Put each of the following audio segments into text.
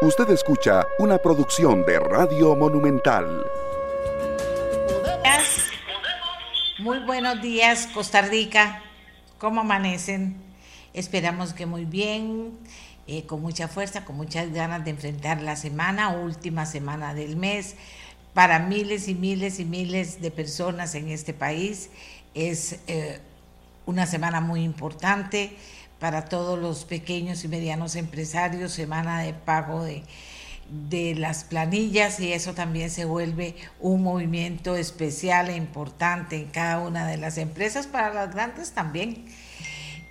Usted escucha una producción de Radio Monumental. Muy buenos días, Costa Rica. ¿Cómo amanecen? Esperamos que muy bien, eh, con mucha fuerza, con muchas ganas de enfrentar la semana, última semana del mes. Para miles y miles y miles de personas en este país es eh, una semana muy importante para todos los pequeños y medianos empresarios, semana de pago de, de las planillas y eso también se vuelve un movimiento especial e importante en cada una de las empresas, para las grandes también.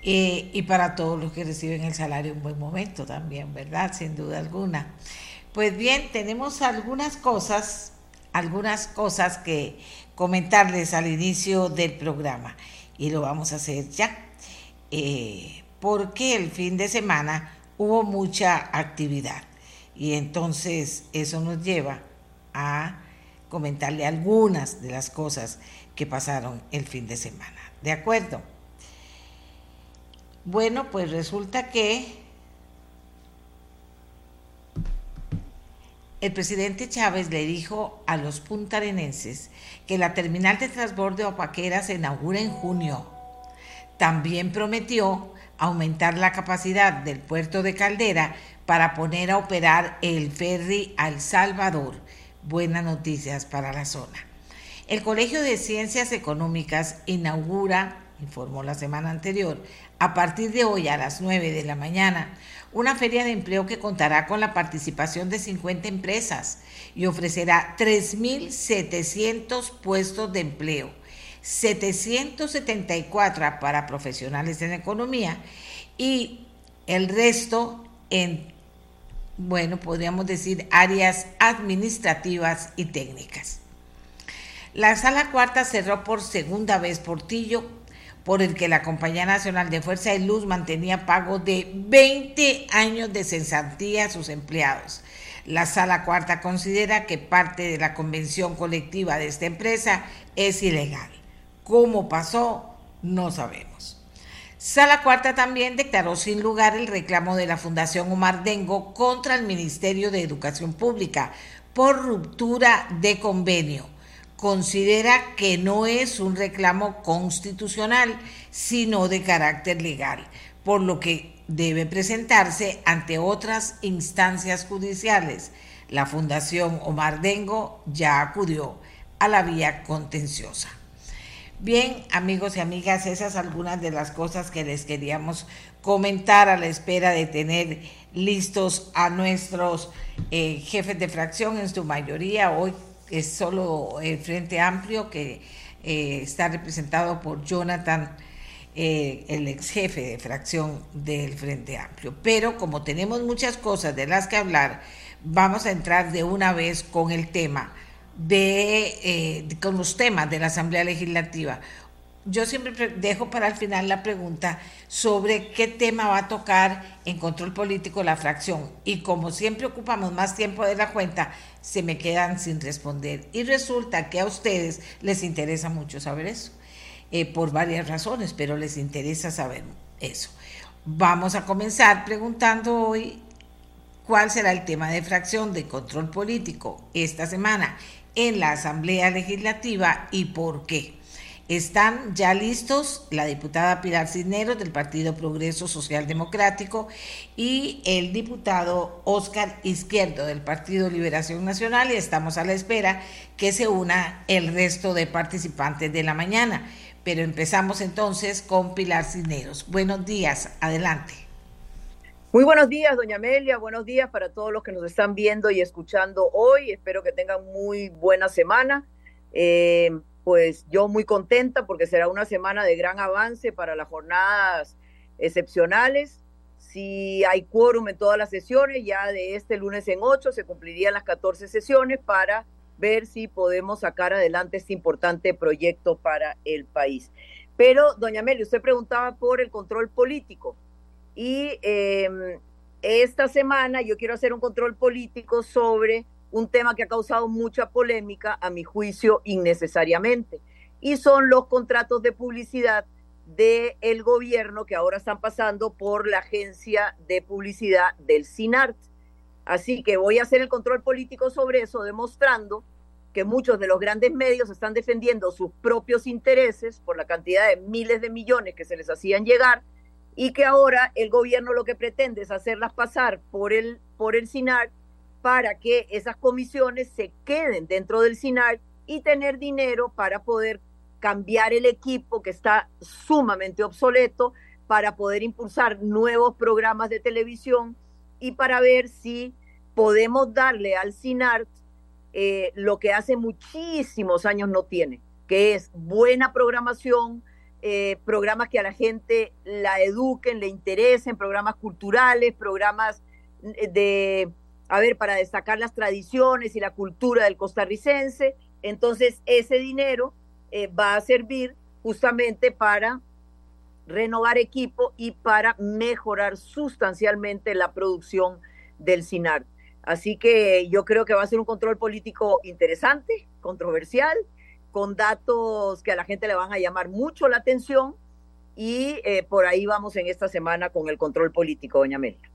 Eh, y para todos los que reciben el salario en buen momento también, ¿verdad? Sin duda alguna. Pues bien, tenemos algunas cosas, algunas cosas que comentarles al inicio del programa y lo vamos a hacer ya. Eh, porque el fin de semana hubo mucha actividad y entonces eso nos lleva a comentarle algunas de las cosas que pasaron el fin de semana. ¿De acuerdo? Bueno, pues resulta que el presidente Chávez le dijo a los puntarenenses que la terminal de transbordo Opaquera se inaugura en junio. También prometió aumentar la capacidad del puerto de Caldera para poner a operar el ferry al Salvador. Buenas noticias para la zona. El Colegio de Ciencias Económicas inaugura, informó la semana anterior, a partir de hoy a las 9 de la mañana, una feria de empleo que contará con la participación de 50 empresas y ofrecerá 3.700 puestos de empleo 774 para profesionales en economía y el resto en, bueno, podríamos decir áreas administrativas y técnicas. La sala cuarta cerró por segunda vez Portillo, por el que la Compañía Nacional de Fuerza y Luz mantenía pago de 20 años de cesantía a sus empleados. La sala cuarta considera que parte de la convención colectiva de esta empresa es ilegal. ¿Cómo pasó? No sabemos. Sala Cuarta también declaró sin lugar el reclamo de la Fundación Omar Dengo contra el Ministerio de Educación Pública por ruptura de convenio. Considera que no es un reclamo constitucional, sino de carácter legal, por lo que debe presentarse ante otras instancias judiciales. La Fundación Omar Dengo ya acudió a la vía contenciosa. Bien, amigos y amigas, esas algunas de las cosas que les queríamos comentar a la espera de tener listos a nuestros eh, jefes de fracción en su mayoría. Hoy es solo el Frente Amplio que eh, está representado por Jonathan, eh, el ex jefe de fracción del Frente Amplio. Pero como tenemos muchas cosas de las que hablar, vamos a entrar de una vez con el tema de, eh, con los temas de la Asamblea Legislativa. Yo siempre dejo para el final la pregunta sobre qué tema va a tocar en control político la fracción. Y como siempre ocupamos más tiempo de la cuenta, se me quedan sin responder. Y resulta que a ustedes les interesa mucho saber eso, eh, por varias razones, pero les interesa saber eso. Vamos a comenzar preguntando hoy cuál será el tema de fracción de control político esta semana en la Asamblea Legislativa y por qué. Están ya listos la diputada Pilar Cisneros del Partido Progreso Social Democrático y el diputado Óscar Izquierdo del Partido Liberación Nacional y estamos a la espera que se una el resto de participantes de la mañana. Pero empezamos entonces con Pilar Cisneros. Buenos días, adelante. Muy buenos días, doña Amelia. Buenos días para todos los que nos están viendo y escuchando hoy. Espero que tengan muy buena semana. Eh, pues yo muy contenta porque será una semana de gran avance para las jornadas excepcionales. Si hay quórum en todas las sesiones, ya de este lunes en 8 se cumplirían las 14 sesiones para ver si podemos sacar adelante este importante proyecto para el país. Pero, doña Amelia, usted preguntaba por el control político. Y em, esta semana yo quiero hacer un control político sobre un tema que ha causado mucha polémica, a mi juicio, innecesariamente, y son los contratos de publicidad del gobierno que ahora están pasando por la agencia de publicidad del CINART. Así que voy a hacer el control político sobre eso, demostrando que muchos de los grandes medios están defendiendo sus propios intereses por la cantidad de miles de millones que se les hacían llegar y que ahora el gobierno lo que pretende es hacerlas pasar por el, por el SINAR para que esas comisiones se queden dentro del SINAR y tener dinero para poder cambiar el equipo que está sumamente obsoleto, para poder impulsar nuevos programas de televisión y para ver si podemos darle al CINART eh, lo que hace muchísimos años no tiene, que es buena programación, eh, programas que a la gente la eduquen, le interesen, programas culturales, programas eh, de, a ver, para destacar las tradiciones y la cultura del costarricense. Entonces, ese dinero va a servir justamente para renovar equipo y para mejorar sustancialmente la producción del SINAR. Así que yo creo que va a ser un control político interesante, controversial, con datos que a la gente le van a llamar mucho la atención y eh, por ahí vamos en esta semana con el control político, doña Amelia.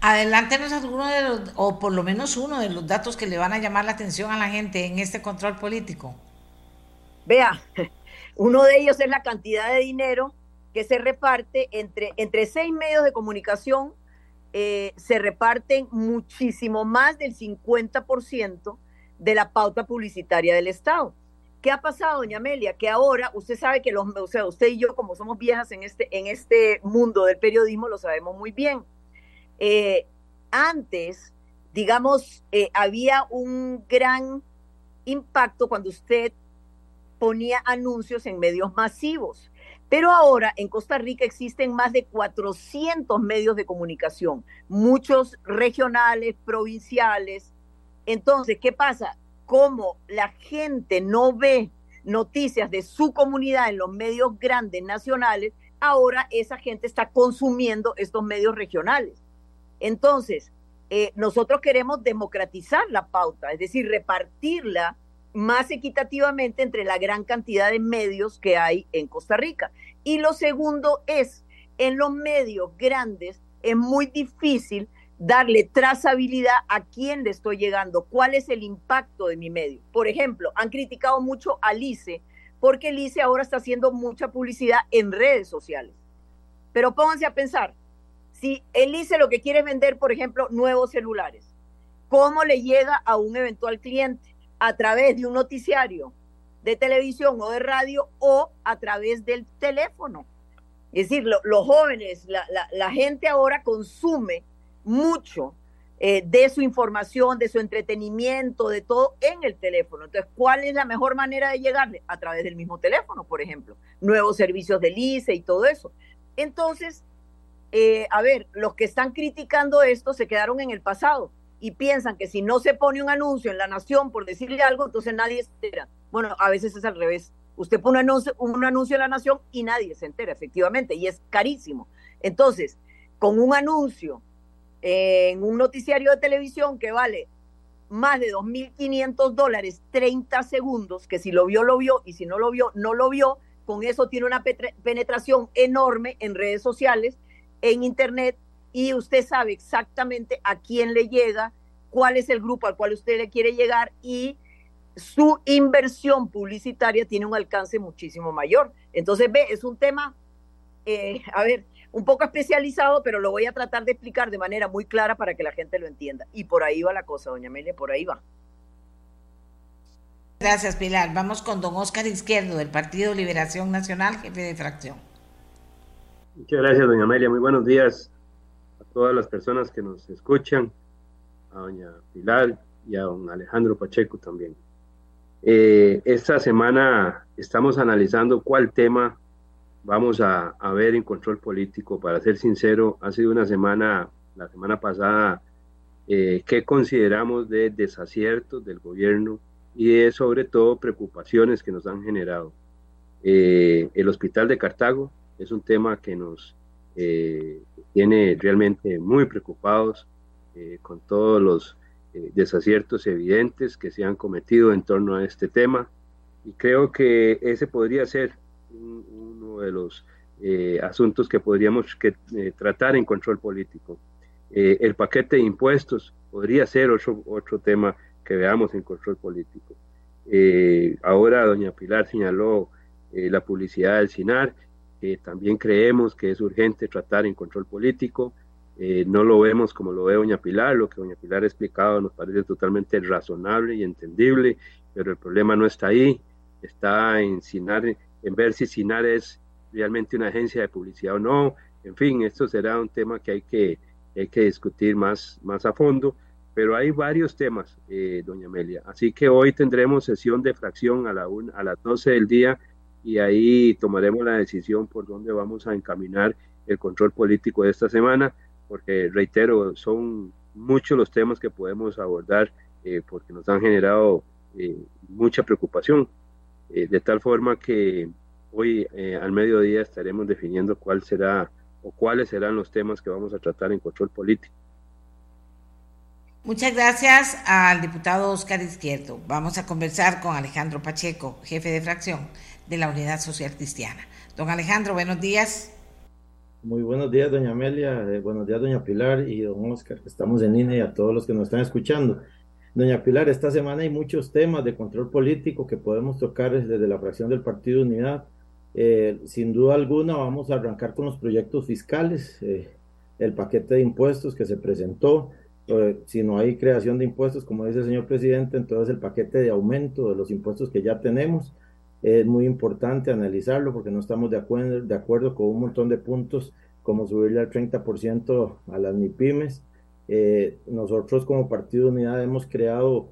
Adelántenos alguno de los, o por lo menos uno de los datos que le van a llamar la atención a la gente en este control político. Vea, uno de ellos es la cantidad de dinero que se reparte entre, entre seis medios de comunicación, eh, se reparten muchísimo más del 50% de la pauta publicitaria del Estado. ¿Qué ha pasado, doña Amelia? Que ahora usted sabe que los, o sea, usted y yo, como somos viejas en este, en este mundo del periodismo, lo sabemos muy bien. Eh, antes, digamos, eh, había un gran impacto cuando usted ponía anuncios en medios masivos. Pero ahora en Costa Rica existen más de 400 medios de comunicación, muchos regionales, provinciales. Entonces, ¿qué pasa? Como la gente no ve noticias de su comunidad en los medios grandes nacionales, ahora esa gente está consumiendo estos medios regionales. Entonces, eh, nosotros queremos democratizar la pauta, es decir, repartirla más equitativamente entre la gran cantidad de medios que hay en Costa Rica. Y lo segundo es, en los medios grandes es muy difícil darle trazabilidad a quién le estoy llegando, cuál es el impacto de mi medio. Por ejemplo, han criticado mucho a Lice porque Lice ahora está haciendo mucha publicidad en redes sociales. Pero pónganse a pensar, si el Lice lo que quiere es vender, por ejemplo, nuevos celulares, ¿cómo le llega a un eventual cliente? a través de un noticiario de televisión o de radio o a través del teléfono. Es decir, los jóvenes, la, gente ahora consume mucho eh, de su información, de su entretenimiento, de todo en el teléfono. Entonces, ¿cuál es la mejor manera de llegarle? A través del mismo teléfono, por ejemplo. Nuevos servicios de ICE y todo eso. Entonces, eh, a ver, los que están criticando esto se quedaron en el pasado y piensan que si no se pone un anuncio en la nación por decirle algo, entonces nadie se entera. Bueno, a veces es al revés. Usted pone un anuncio, un anuncio en la nación y nadie se entera, efectivamente, y es carísimo. Entonces, con un anuncio en un noticiario de televisión que vale más de 2.500 dólares 30 segundos, que si lo vio, lo vio, y si no lo vio, no lo vio, con eso tiene una penetración enorme en redes sociales, en Internet, y usted sabe exactamente a quién le llega, cuál es el grupo al cual usted le quiere llegar y su inversión publicitaria tiene un alcance muchísimo mayor. Entonces, ve, es un tema, eh, a ver, un poco especializado, pero lo voy a tratar de explicar de manera muy clara para que la gente lo entienda. Y por ahí va la cosa, doña Amelia, por ahí va. Gracias, Pilar. Vamos con don Oscar Izquierdo, del Partido Liberación Nacional, jefe de fracción. Muchas gracias, doña Amelia. Muy buenos días todas las personas que nos escuchan, a doña Pilar y a don Alejandro Pacheco también. Eh, esta semana estamos analizando cuál tema vamos a, ver en control político. Para ser sincero, ha sido una semana, la semana pasada, eh, que consideramos de desaciertos del gobierno y de sobre todo preocupaciones que nos han generado. Eh, el hospital de Cartago es un tema que nos eh, tiene realmente muy preocupados eh, con todos los eh, desaciertos evidentes que se han cometido en torno a este tema y creo que ese podría ser uno de los asuntos que podríamos que, tratar en control político. Eh, el paquete de impuestos podría ser otro, otro tema que veamos en control político. Eh, ahora doña Pilar señaló eh, la publicidad del CINAR, que también creemos que es urgente tratar en control político. no lo vemos como lo ve doña Pilar, lo que doña Pilar ha explicado nos parece totalmente razonable y entendible, pero el problema no está ahí, está en CINAR, en ver si CINAR es realmente una agencia de publicidad o no. En fin, esto será un tema que hay que, hay que discutir más, más a fondo, pero hay varios temas, eh, doña Amelia. Así que hoy tendremos sesión de fracción a, la a las 12 del día y ahí tomaremos la decisión por dónde vamos a encaminar el control político de esta semana, porque reitero, son muchos los temas que podemos abordar eh, porque nos han generado eh, mucha preocupación, de tal forma que Hoy eh, al mediodía estaremos definiendo cuál será o cuáles serán los temas que vamos a tratar en control político. Muchas gracias al diputado Oscar Izquierdo. Vamos a conversar con Alejandro Pacheco, jefe de fracción de la Unidad Social Cristiana. Don Alejandro, buenos días. Muy buenos días, doña Amelia, eh, buenos días, doña Pilar y don Oscar. Estamos en línea y a todos los que nos están escuchando. Doña Pilar, esta semana hay muchos temas de control político que podemos tocar desde la fracción del Partido Unidad. Eh, sin duda alguna vamos a arrancar con los proyectos fiscales, eh, el paquete de impuestos que se presentó. Eh, si no hay creación de impuestos, como dice el señor presidente, entonces el paquete de aumento de los impuestos que ya tenemos es muy importante analizarlo porque no estamos de acuerdo, de acuerdo con un montón de puntos como subirle al 30% a las MIPIMES. Nosotros como Partido Unidad hemos creado,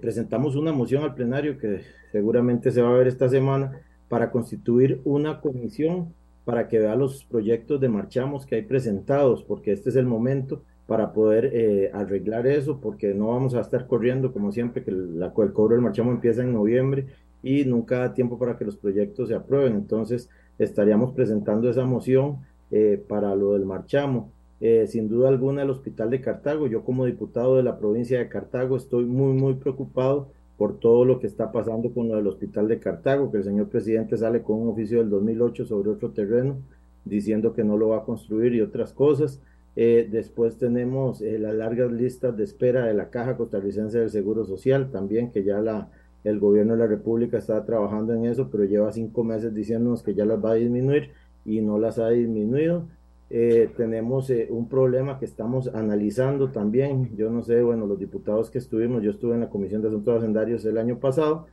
presentamos una moción al plenario que seguramente se va a ver esta semana para constituir una comisión para que vea los proyectos de marchamos que hay presentados, porque este es el momento para poder eh, arreglar eso, porque no vamos a estar corriendo como siempre, que la, el cobro del marchamo empieza en noviembre y nunca da tiempo para que los proyectos se aprueben. Entonces, estaríamos presentando esa moción eh, para lo del marchamo. Eh, sin duda alguna, el Hospital de Cartago, yo como diputado de la provincia de Cartago estoy muy, muy preocupado por todo lo que está pasando con lo del hospital de Cartago, que el señor presidente sale con un oficio del 2008 sobre otro terreno diciendo que no lo va a construir y otras cosas. Eh, después tenemos eh, las largas listas de espera de la Caja Costarricense del Seguro Social, también que ya la, el gobierno de la República está trabajando en eso, pero lleva cinco meses diciéndonos que ya las va a disminuir y no las ha disminuido. Eh, tenemos eh, un problema que estamos analizando también. Yo no sé, bueno, los diputados que estuvimos, yo estuve en la Comisión de Asuntos Hacendarios el año pasado,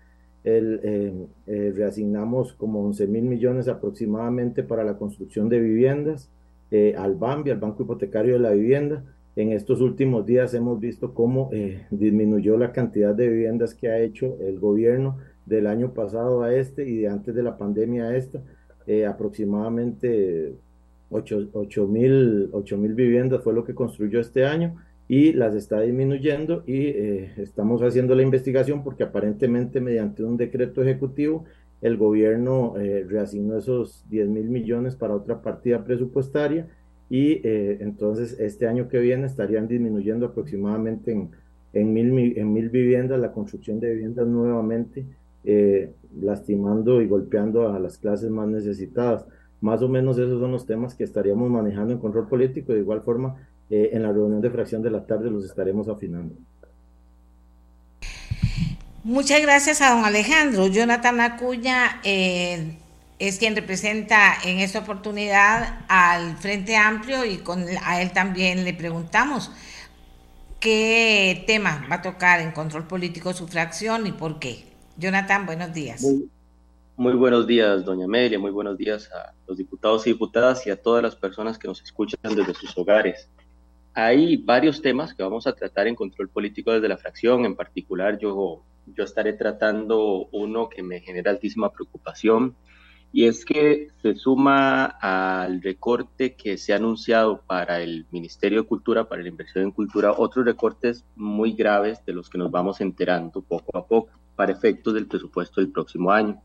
el, eh, reasignamos como 11 mil millones aproximadamente para la construcción de viviendas al BAMBI, al Banco Hipotecario de la Vivienda. En estos últimos días hemos visto cómo disminuyó la cantidad de viviendas que ha hecho el gobierno del año pasado a este y de antes de la pandemia a esta, aproximadamente 8 mil viviendas fue lo que construyó este año y las está disminuyendo y eh, estamos haciendo la investigación porque aparentemente mediante un decreto ejecutivo el gobierno eh, reasignó esos 10 mil millones para otra partida presupuestaria y eh, entonces este año que viene estarían disminuyendo aproximadamente en, en, mil, en mil viviendas la construcción de viviendas nuevamente, lastimando y golpeando a las clases más necesitadas. Más o menos esos son los temas que estaríamos manejando en control político. De igual forma, eh, en la reunión de fracción de la tarde los estaremos afinando. Muchas gracias a don Alejandro. Jonathan Acuña eh, es quien representa en esta oportunidad al Frente Amplio y con, a él también le preguntamos qué tema va a tocar en control político su fracción y por qué. Jonathan, buenos días. Muy buenos días, doña Amelia, muy buenos días a los diputados y diputadas y a todas las personas que nos escuchan desde sus hogares. Hay varios temas que vamos a tratar en control político desde la fracción, en particular yo, yo estaré tratando uno que me genera altísima preocupación y es que se suma al recorte que se ha anunciado para el Ministerio de Cultura, para la inversión en cultura, otros recortes muy graves de los que nos vamos enterando poco a poco para efectos del presupuesto del próximo año.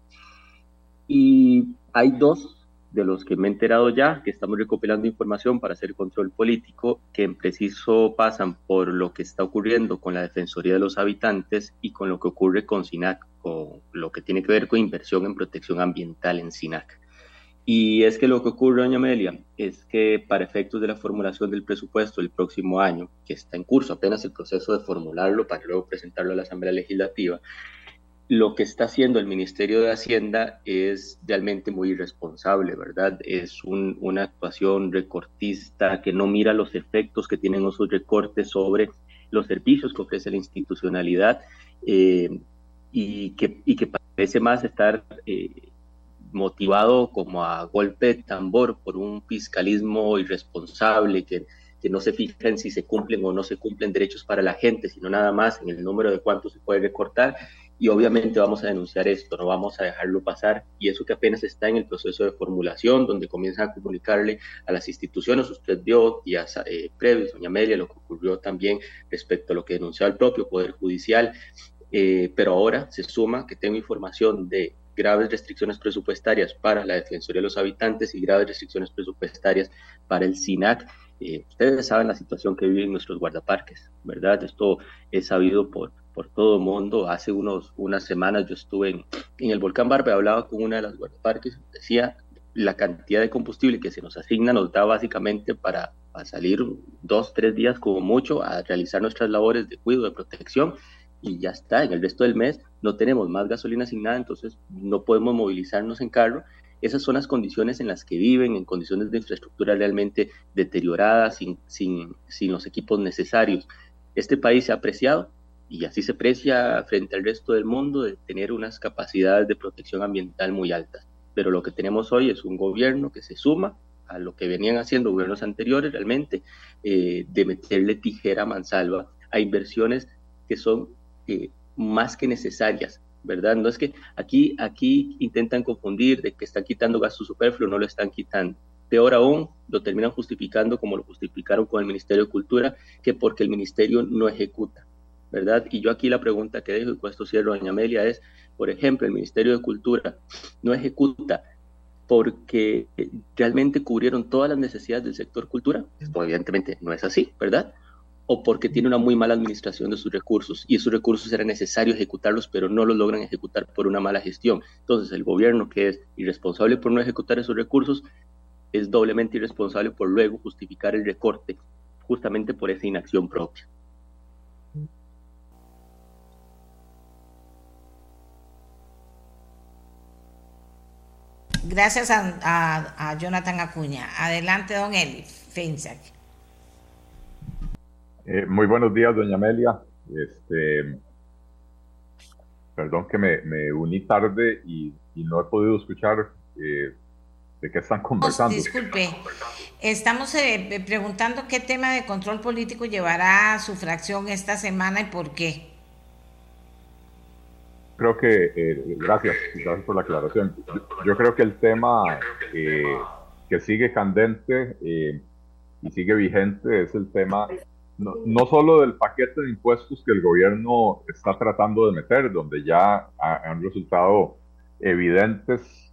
Y hay dos de los que me he enterado ya, que estamos recopilando información para hacer control político, que en preciso pasan por lo que está ocurriendo con la Defensoría de los Habitantes y con lo que ocurre con SINAC, con lo que tiene que ver con inversión en protección ambiental en SINAC. Y es que lo que ocurre, doña Amelia, es que para efectos de la formulación del presupuesto del próximo año, que está en curso apenas el proceso de formularlo para luego presentarlo a la Asamblea Legislativa, lo que está haciendo el Ministerio de Hacienda es realmente muy irresponsable, ¿verdad? Es una actuación recortista que no mira los efectos que tienen esos recortes sobre los servicios que ofrece la institucionalidad eh, y, que, parece más estar eh, motivado como a golpe de tambor por un fiscalismo irresponsable que, que no se fija en si se cumplen o no se cumplen derechos para la gente, sino nada más en el número de cuánto se puede recortar y obviamente vamos a denunciar esto, no vamos a dejarlo pasar y eso que apenas está en el proceso de formulación, donde comienzan a comunicarle a las instituciones, usted vio días eh, previos, doña Amelia, lo que ocurrió también respecto a lo que denunció el propio Poder Judicial, eh, pero ahora se suma que tengo información de graves restricciones presupuestarias para la Defensoría de los Habitantes y graves restricciones presupuestarias para el SINAC. Eh, ustedes saben la situación que viven nuestros guardaparques, ¿verdad? Esto es sabido por, por todo el mundo. Hace unos, unas semanas yo estuve en, en el volcán Barbe, hablaba con una de las guardaparques, decía la cantidad de combustible que se nos asigna nos da básicamente para, para salir dos, tres días como mucho a realizar nuestras labores de cuidado, de protección y ya está. En el resto del mes no tenemos más gasolina asignada, entonces no podemos movilizarnos en carro. Esas son las condiciones en las que viven, en condiciones de infraestructura realmente deterioradas, sin, sin, sin los equipos necesarios. Este país se ha apreciado y así se aprecia frente al resto del mundo de tener unas capacidades de protección ambiental muy altas. Pero lo que tenemos hoy es un gobierno que se suma a lo que venían haciendo gobiernos anteriores realmente, eh, de meterle tijera a mansalva a inversiones que son eh, más que necesarias, ¿verdad? No es que aquí, aquí intentan confundir de que están quitando gasto superfluo, no lo están quitando. Peor aún, lo terminan justificando como lo justificaron con el Ministerio de Cultura, que porque el Ministerio no ejecuta. ¿Verdad? Y yo aquí la pregunta que dejo, y con esto cierro, doña Amelia, es, por ejemplo, el Ministerio de Cultura no ejecuta porque realmente cubrieron todas las necesidades del sector cultura. Esto evidentemente no es así, ¿verdad? O porque tiene una muy mala administración de sus recursos y esos recursos era necesario ejecutarlos, pero no los logran ejecutar por una mala gestión. Entonces, el gobierno que es irresponsable por no ejecutar esos recursos es doblemente irresponsable por luego justificar el recorte justamente por esa inacción propia. Gracias a, Jonathan Acuña. Adelante, don Eli Feinsack. Eh, muy buenos días, doña Amelia. Este, perdón que me, uní tarde y, no he podido escuchar eh, de qué están conversando. disculpe, estamos eh, preguntando qué tema de control político llevará su fracción esta semana y por qué creo que, eh, gracias, gracias por la aclaración. Yo creo que el tema eh, que sigue candente eh, y sigue vigente es el tema no, no, solo del paquete de impuestos que el gobierno está tratando de meter, donde ya han resultado evidentes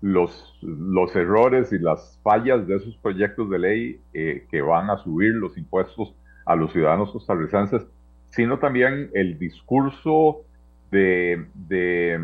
los, los errores y las fallas de esos proyectos de ley que van a subir los impuestos a los ciudadanos costarricenses, sino también el discurso de, de,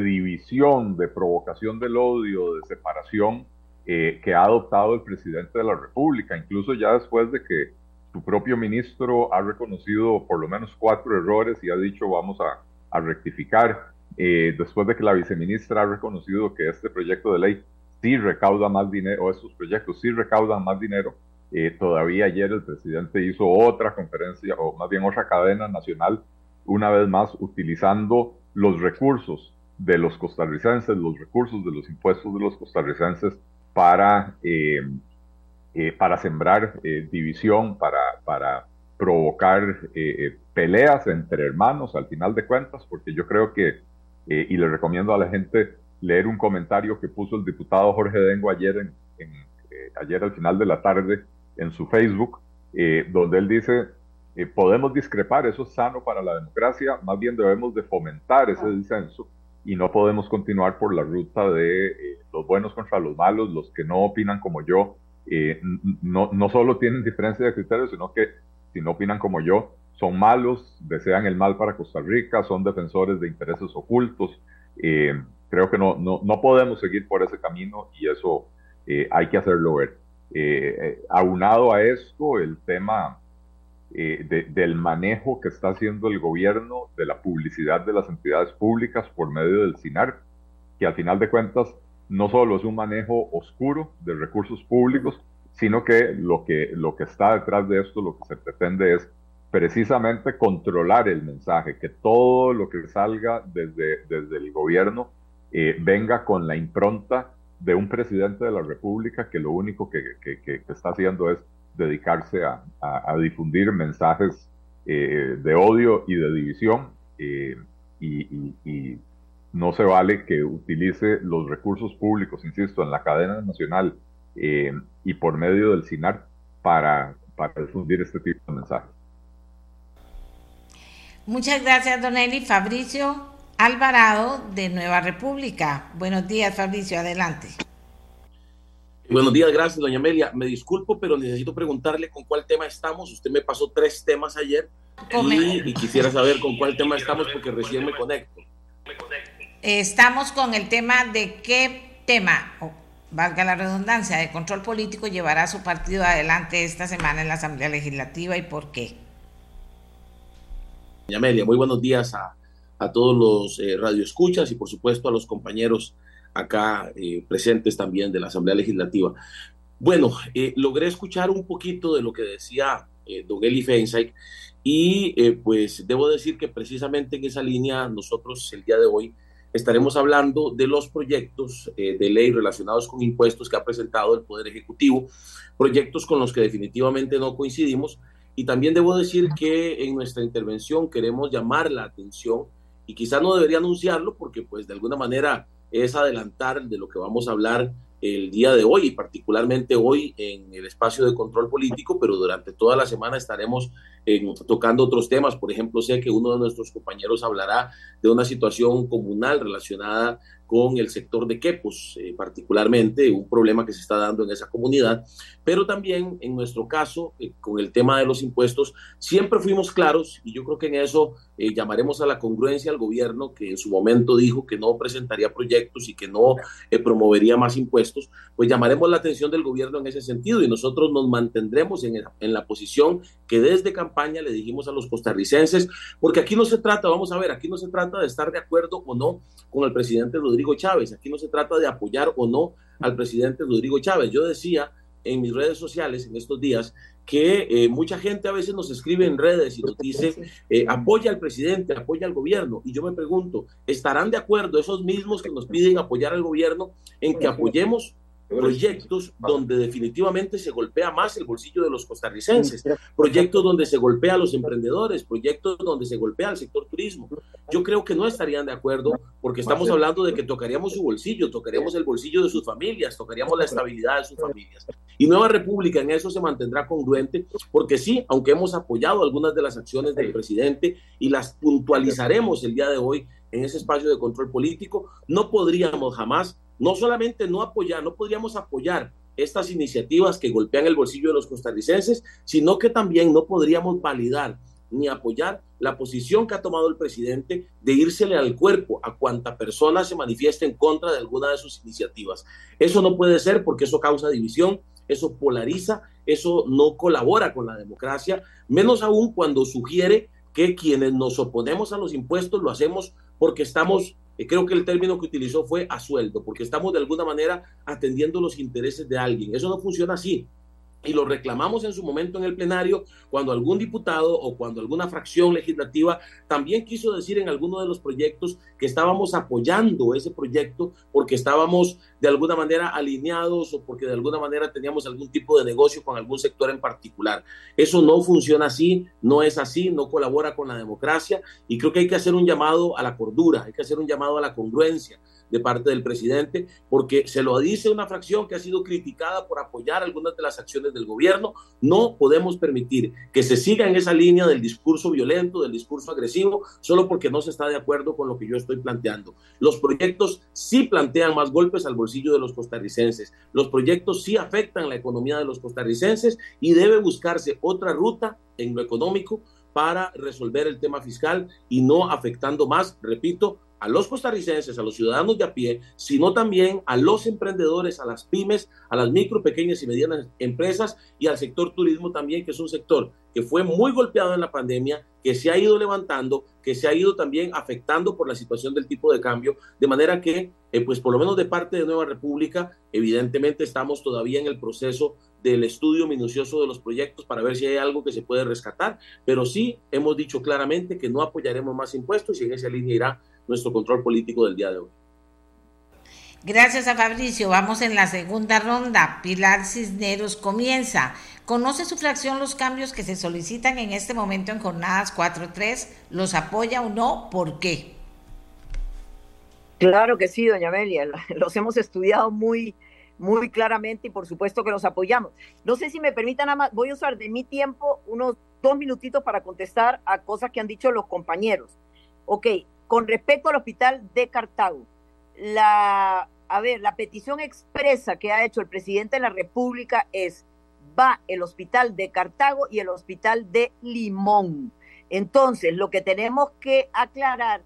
división, de provocación del odio, de separación eh, que ha adoptado el presidente de la República, incluso ya después de que su propio ministro ha reconocido por lo menos cuatro errores y ha dicho vamos a, rectificar, eh, después de que la viceministra ha reconocido que este proyecto de ley sí recauda más dinero, o estos proyectos sí recaudan más dinero, eh, todavía ayer el presidente hizo otra conferencia, o más bien otra cadena nacional una vez más utilizando los recursos de los costarricenses, los recursos de los impuestos de los costarricenses para, eh, eh, para sembrar eh, división, para, para provocar peleas entre hermanos al final de cuentas, porque yo creo que, y le recomiendo a la gente leer un comentario que puso el diputado Jorge Dengo ayer, ayer al final de la tarde en su Facebook, donde él dice, eh, podemos discrepar, eso es sano para la democracia, más bien debemos de fomentar ese disenso y no podemos continuar por la ruta de eh, los buenos contra los malos, los que no opinan como yo, eh, no, no solo tienen diferencia de criterios, sino que si no opinan como yo, son malos, desean el mal para Costa Rica, son defensores de intereses ocultos, creo que no, no, no podemos seguir por ese camino y eso hay que hacerlo ver. aunado a esto, el tema del manejo que está haciendo el gobierno de la publicidad de las entidades públicas por medio del CINAR, que al final de cuentas no solo es un manejo oscuro de recursos públicos, sino que lo que, lo que está detrás de esto, lo que se pretende es precisamente controlar el mensaje, que todo lo que salga desde, desde el gobierno eh, venga con la impronta de un presidente de la República que lo único que, está haciendo es dedicarse a, difundir mensajes eh, de odio y de división eh, y, no se vale que utilice los recursos públicos, insisto, en la cadena nacional y por medio del CINAR para, para difundir este tipo de mensajes. Muchas gracias, don Eli. Fabricio Alvarado, de Nueva República. Buenos días, Fabricio, adelante. Buenos días, gracias, doña Amelia. Me disculpo, pero necesito preguntarle con cuál tema estamos. Usted me pasó tres temas ayer y, quisiera saber con cuál tema estamos porque recién me conecto. Estamos con el tema de qué tema, valga la redundancia, de control político llevará su partido adelante esta semana en la Asamblea Legislativa y por qué. Amelia, muy buenos días a, todos los eh, radioescuchas y por supuesto a los compañeros acá eh, presentes también de la Asamblea Legislativa. Bueno, eh, logré escuchar un poquito de lo que decía Don Eli y pues debo decir que precisamente en esa línea nosotros el día de hoy estaremos hablando de los proyectos de ley relacionados con impuestos que ha presentado el Poder Ejecutivo, proyectos con los que definitivamente no coincidimos, y también debo decir que en nuestra intervención queremos llamar la atención y quizá no debería anunciarlo porque pues de alguna manera es adelantar de lo que vamos a hablar el día de hoy y particularmente hoy en el espacio de control político, pero durante toda la semana estaremos eh, tocando otros temas. Por ejemplo, sé que uno de nuestros compañeros hablará de una situación comunal relacionada con el sector de quepos, eh, particularmente un problema que se está dando en esa comunidad, pero también en nuestro caso, eh, con el tema de los impuestos, siempre fuimos claros y yo creo que en eso eh, llamaremos a la congruencia al gobierno que en su momento dijo que no presentaría proyectos y que no promovería más impuestos, pues llamaremos la atención del gobierno en ese sentido y nosotros nos mantendremos en, en la posición que desde campaña le dijimos a los costarricenses, porque aquí no se trata, vamos a ver, aquí no se trata de estar de acuerdo o no con el presidente Rodríguez Chávez. Aquí no se trata de apoyar o no al presidente Rodrigo Chávez. Yo decía en mis redes sociales en estos días que eh, mucha gente a veces nos escribe en redes y nos dice eh, apoya al presidente, apoya al gobierno. Y yo me pregunto, ¿estarán de acuerdo esos mismos que nos piden apoyar al gobierno en que apoyemos proyectos donde definitivamente se golpea más el bolsillo de los costarricenses, proyectos donde se golpea a los emprendedores, proyectos donde se golpea al sector turismo. Yo creo que no estarían de acuerdo porque estamos hablando de que tocaríamos su bolsillo, tocaríamos el bolsillo de sus familias, tocaríamos la estabilidad de sus familias. Y Nueva República en eso se mantendrá congruente porque sí, aunque hemos apoyado algunas de las acciones del presidente y las puntualizaremos el día de hoy en ese espacio de control político, no podríamos jamás no solamente no apoyar, no podríamos apoyar estas iniciativas que golpean el bolsillo de los costarricenses, sino que también no podríamos validar ni apoyar la posición que ha tomado el presidente de írsele al cuerpo a cuanta persona se manifieste en contra de alguna de sus iniciativas. Eso no puede ser porque eso causa división, eso polariza, eso no colabora con la democracia, menos aún cuando sugiere que quienes nos oponemos a los impuestos lo hacemos porque estamos creo que el término que utilizó fue a sueldo, porque estamos de alguna manera atendiendo los intereses de alguien. Eso no funciona así y lo reclamamos en su momento en el plenario cuando algún diputado o cuando alguna fracción legislativa también quiso decir en alguno de los proyectos que estábamos apoyando ese proyecto porque estábamos de alguna manera alineados o porque de alguna manera teníamos algún tipo de negocio con algún sector en particular. Eso no funciona así, no es así, no colabora con la democracia y creo que hay que hacer un llamado a la cordura, hay que hacer un llamado a la congruencia de parte del presidente, porque se lo dice una fracción que ha sido criticada por apoyar algunas de las acciones del gobierno. No podemos permitir que se siga en esa línea del discurso violento, del discurso agresivo, solo porque no se está de acuerdo con lo que yo estoy planteando. Los proyectos sí plantean más golpes al bolsillo de los costarricenses. Los proyectos sí afectan la economía de los costarricenses y debe buscarse otra ruta en lo económico para resolver el tema fiscal y no afectando más, repito, a los costarricenses, a los ciudadanos de a pie, sino también a los emprendedores, a las pymes, a las micro, pequeñas y medianas empresas y al sector turismo también, que es un sector que fue muy golpeado en la pandemia, que se ha ido levantando, que se ha ido también afectando por la situación del tipo de cambio, de manera que, eh, pues por lo menos de parte de Nueva República, evidentemente estamos todavía en el proceso del estudio minucioso de los proyectos para ver si hay algo que se puede rescatar, pero sí hemos dicho claramente que no apoyaremos más impuestos y en esa línea irá nuestro control político del día de hoy. Gracias a Fabricio. Vamos en la segunda ronda. Pilar Cisneros comienza. ¿Conoce su fracción los cambios que se solicitan en este momento en jornadas 4-3? ¿Los apoya o no? ¿Por qué? Claro que sí, doña Amelia. Los hemos estudiado muy, muy claramente y por supuesto que los apoyamos. No sé si me permitan nada más, voy a usar de mi tiempo unos dos minutitos para contestar a cosas que han dicho los compañeros. Ok, con respecto al hospital de Cartago, la, a ver, la petición expresa que ha hecho el presidente de la República es, va el hospital de Cartago y el hospital de Limón. Entonces, lo que tenemos que aclarar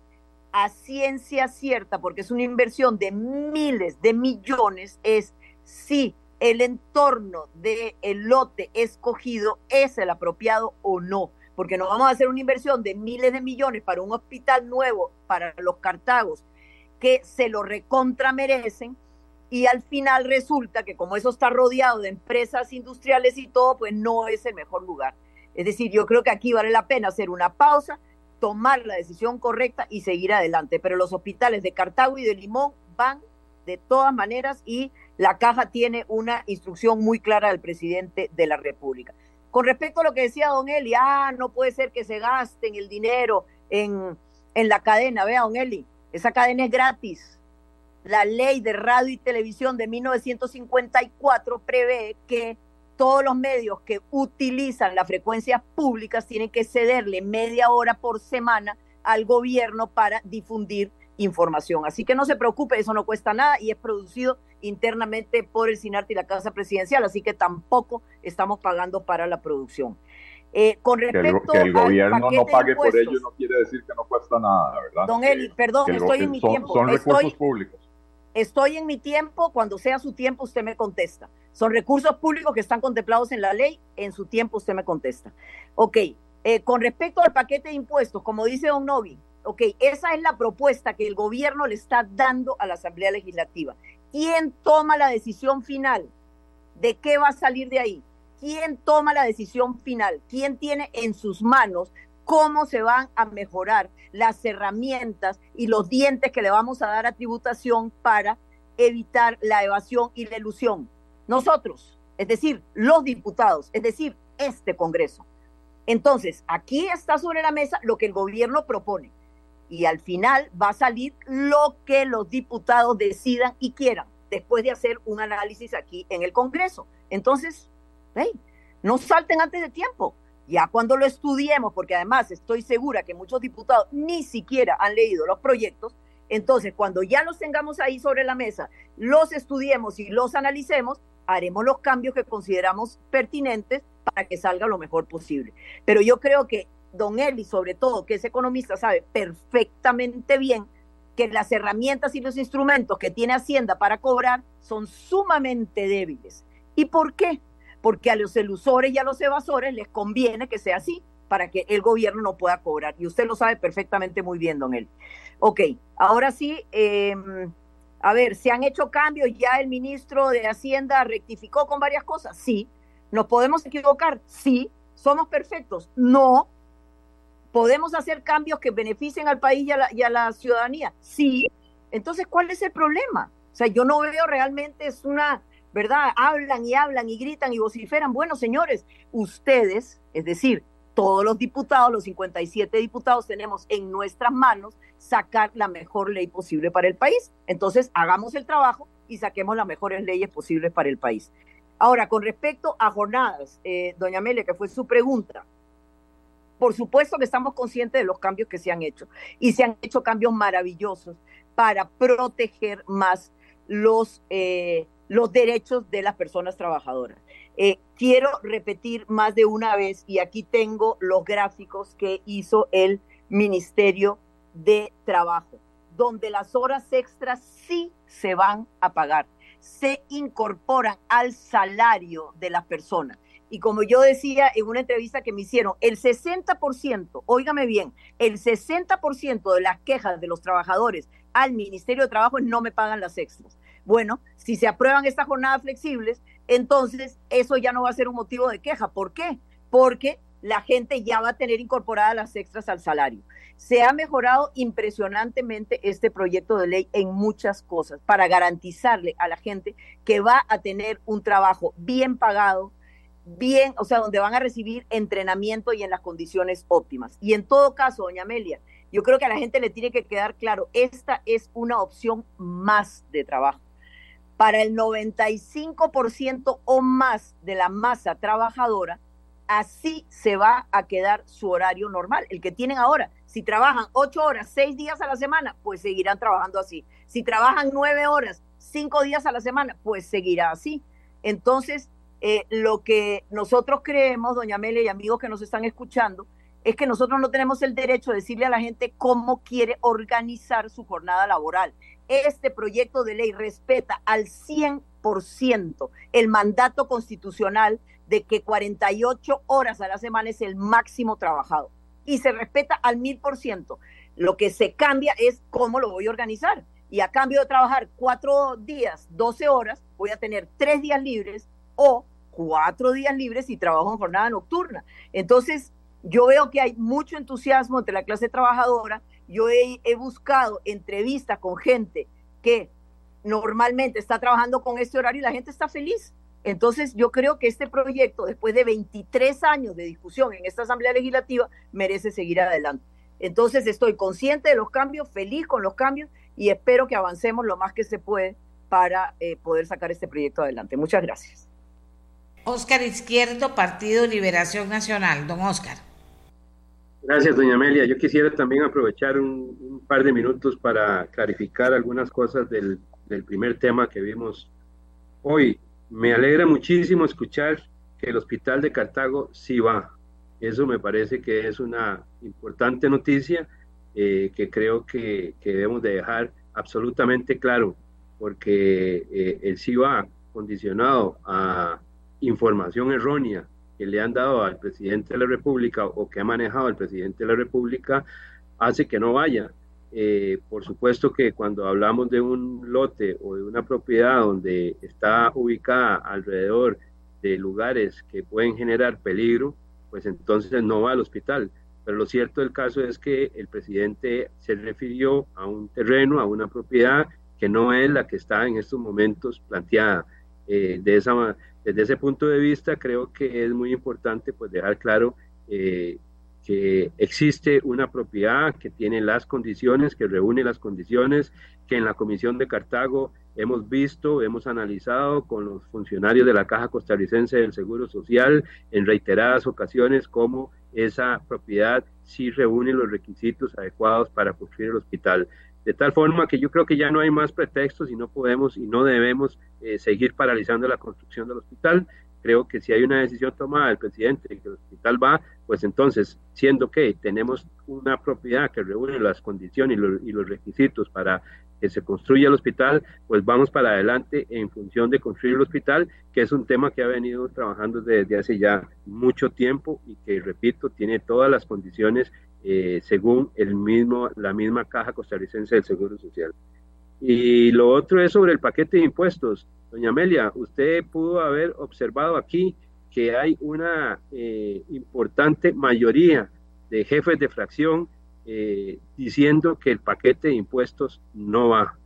a ciencia cierta, porque es una inversión de miles de millones, es si el entorno del lote escogido es el apropiado o no porque no vamos a hacer una inversión de miles de millones para un hospital nuevo para los cartagos que se lo recontra merecen y al final resulta que como eso está rodeado de empresas industriales y todo, pues no es el mejor lugar. Es decir, yo creo que aquí vale la pena hacer una pausa, tomar la decisión correcta y seguir adelante. Pero los hospitales de Cartago y de Limón van de todas maneras y la caja tiene una instrucción muy clara del presidente de la República. Con respecto a lo que decía don Eli, ah, no puede ser que se gasten el dinero en, en la cadena. Vea, don Eli, esa cadena es gratis. La ley de radio y televisión de 1954 prevé que todos los medios que utilizan las frecuencias públicas tienen que cederle media hora por semana al gobierno para difundir información. Así que no se preocupe, eso no cuesta nada y es producido internamente por el SINARTE y la Casa Presidencial, así que tampoco estamos pagando para la producción. Eh, con respecto que el, gobierno no pague por ello no quiere decir que no cuesta nada, ¿verdad? Don Eli, perdón, estoy en mi tiempo. Son recursos públicos. Estoy en mi tiempo, cuando sea su tiempo usted me contesta. Son recursos públicos que están contemplados en la ley, en su tiempo usted me contesta. Ok, eh, con respecto al paquete de impuestos, como dice don Novi, ok, esa es la propuesta que el gobierno le está dando a la Asamblea Legislativa. ¿Quién toma la decisión final de qué va a salir de ahí? ¿Quién toma la decisión final? ¿Quién tiene en sus manos cómo se van a mejorar las herramientas y los dientes que le vamos a dar a tributación para evitar la evasión y la ilusión? Nosotros, es decir, los diputados, es decir, este Congreso. Entonces, aquí está sobre la mesa lo que el gobierno propone y al final va a salir lo que los diputados decidan y quieran después de hacer un análisis aquí en el Congreso. Entonces, no salten antes de tiempo. Ya cuando lo estudiemos, porque además estoy segura que muchos diputados ni siquiera han leído los proyectos, entonces cuando ya los tengamos ahí sobre la mesa, los estudiemos y los analicemos, haremos los cambios que consideramos pertinentes para que salga lo mejor posible. Pero yo creo que don Eli, sobre todo, que es economista, sabe perfectamente bien que las herramientas y los instrumentos que tiene Hacienda para cobrar son sumamente débiles. ¿Y por qué? Porque a los elusores y a los evasores les conviene que sea así para que el gobierno no pueda cobrar. Y usted lo sabe perfectamente muy bien, don Eli. Ok, ahora sí, em, a ver, ¿se han hecho cambios? ¿Ya el ministro de Hacienda rectificó con varias cosas? Sí. ¿Nos podemos equivocar? Sí. ¿Somos perfectos? No, ¿Podemos hacer cambios que beneficien al país y a, la, ciudadanía? Sí. Entonces, ¿cuál es el problema? O sea, yo no veo realmente, es una, ¿verdad? Hablan y hablan y gritan y vociferan. Bueno, señores, ustedes, es decir, todos los diputados, los 57 diputados, tenemos en nuestras manos sacar la mejor ley posible para el país. Entonces, hagamos el trabajo y saquemos las mejores leyes posibles para el país. Ahora, con respecto a jornadas, eh, doña Amelia, que fue su pregunta, por supuesto que estamos conscientes de los cambios que se han hecho y se han hecho cambios maravillosos para proteger más los, eh, los derechos de las personas trabajadoras. Eh, quiero repetir más de una vez, y aquí tengo los gráficos que hizo el Ministerio de Trabajo. donde las horas extras sí se van a pagar, se incorporan al salario de las personas. Y como yo decía en una entrevista que me hicieron, el 60%, óigame bien, el 60% de las quejas de los trabajadores al Ministerio de Trabajo no me pagan las extras. Bueno, si se aprueban estas jornadas flexibles, entonces eso ya no va a ser un motivo de queja. ¿Por qué? Porque la gente ya va a tener incorporadas las extras al salario. Se ha mejorado impresionantemente este proyecto de ley en muchas cosas para garantizarle a la gente que va a tener un trabajo bien pagado, bien, o sea, donde van a recibir entrenamiento y en las condiciones óptimas. Y en todo caso, doña Amelia, yo creo que a la gente le tiene que quedar claro, esta es una opción más de trabajo. Para el 95% o más de la masa trabajadora, así se va a quedar su horario normal, el que tienen ahora. Si trabajan ocho horas, seis días a la semana, pues seguirán trabajando así. Si trabajan nueve horas, cinco días a la semana, pues seguirá así. Entonces, eh, lo que nosotros creemos, doña Amelia y amigos que nos están escuchando, es que nosotros no tenemos el derecho de decirle a la gente cómo quiere organizar su jornada laboral. Este proyecto de ley respeta al 100% el mandato constitucional de que 48 horas a la semana es el máximo trabajado y se respeta al mil por ciento. Lo que se cambia es cómo lo voy a organizar. Y a cambio de trabajar cuatro días, 12 horas, voy a tener tres días libres o cuatro días libres y trabajo en jornada nocturna. Entonces, yo veo que hay mucho entusiasmo entre la clase trabajadora. Yo he, buscado entrevistas con gente que normalmente está trabajando con este horario y la gente está feliz. Entonces, yo creo que este proyecto, después de 23 años de discusión en esta Asamblea Legislativa, merece seguir adelante. Entonces, estoy consciente de los cambios, feliz con los cambios y espero que avancemos lo más que se puede para eh, poder sacar este proyecto adelante. Muchas gracias. Óscar Izquierdo, Partido Liberación Nacional. Don Óscar. Gracias, doña Amelia. Yo quisiera también aprovechar un, un par de minutos para clarificar algunas cosas del, del primer tema que vimos hoy. Me alegra muchísimo escuchar que el hospital de Cartago sí va. Eso me parece que es una importante noticia eh, que creo que, que, debemos de dejar absolutamente claro, porque eh, el sí va condicionado a información errónea que le han dado al presidente de la República o que ha manejado el presidente de la República, hace que no vaya. Eh, por supuesto que cuando hablamos de un lote o de una propiedad donde está ubicada alrededor de lugares que pueden generar peligro, pues entonces no va al hospital. Pero lo cierto del caso es que el presidente se refirió a un terreno, a una propiedad que no es la que está en estos momentos planteada. Eh, de esa, desde ese punto de vista, creo que es muy importante pues dejar claro eh, que existe una propiedad que tiene las condiciones, que reúne las condiciones, que en la Comisión de Cartago hemos visto, hemos analizado con los funcionarios de la Caja Costarricense del Seguro Social en reiteradas ocasiones cómo esa propiedad sí reúne los requisitos adecuados para construir el hospital. De tal forma que yo creo que ya no hay más pretextos y no podemos y no debemos eh, seguir paralizando la construcción del hospital creo que si hay una decisión tomada del presidente que el hospital va, pues entonces, siendo que tenemos una propiedad que reúne las condiciones y los, y los requisitos para que se construya el hospital, pues vamos para adelante en función de construir el hospital, que es un tema que ha venido trabajando desde hace ya mucho tiempo y que, repito, tiene todas las condiciones eh, según el mismo, la misma caja costarricense del Seguro Social. Y lo otro es sobre el paquete de impuestos. Doña Amelia, usted pudo haber observado aquí que hay una eh, importante mayoría de jefes de fracción eh, diciendo que el paquete de impuestos no va.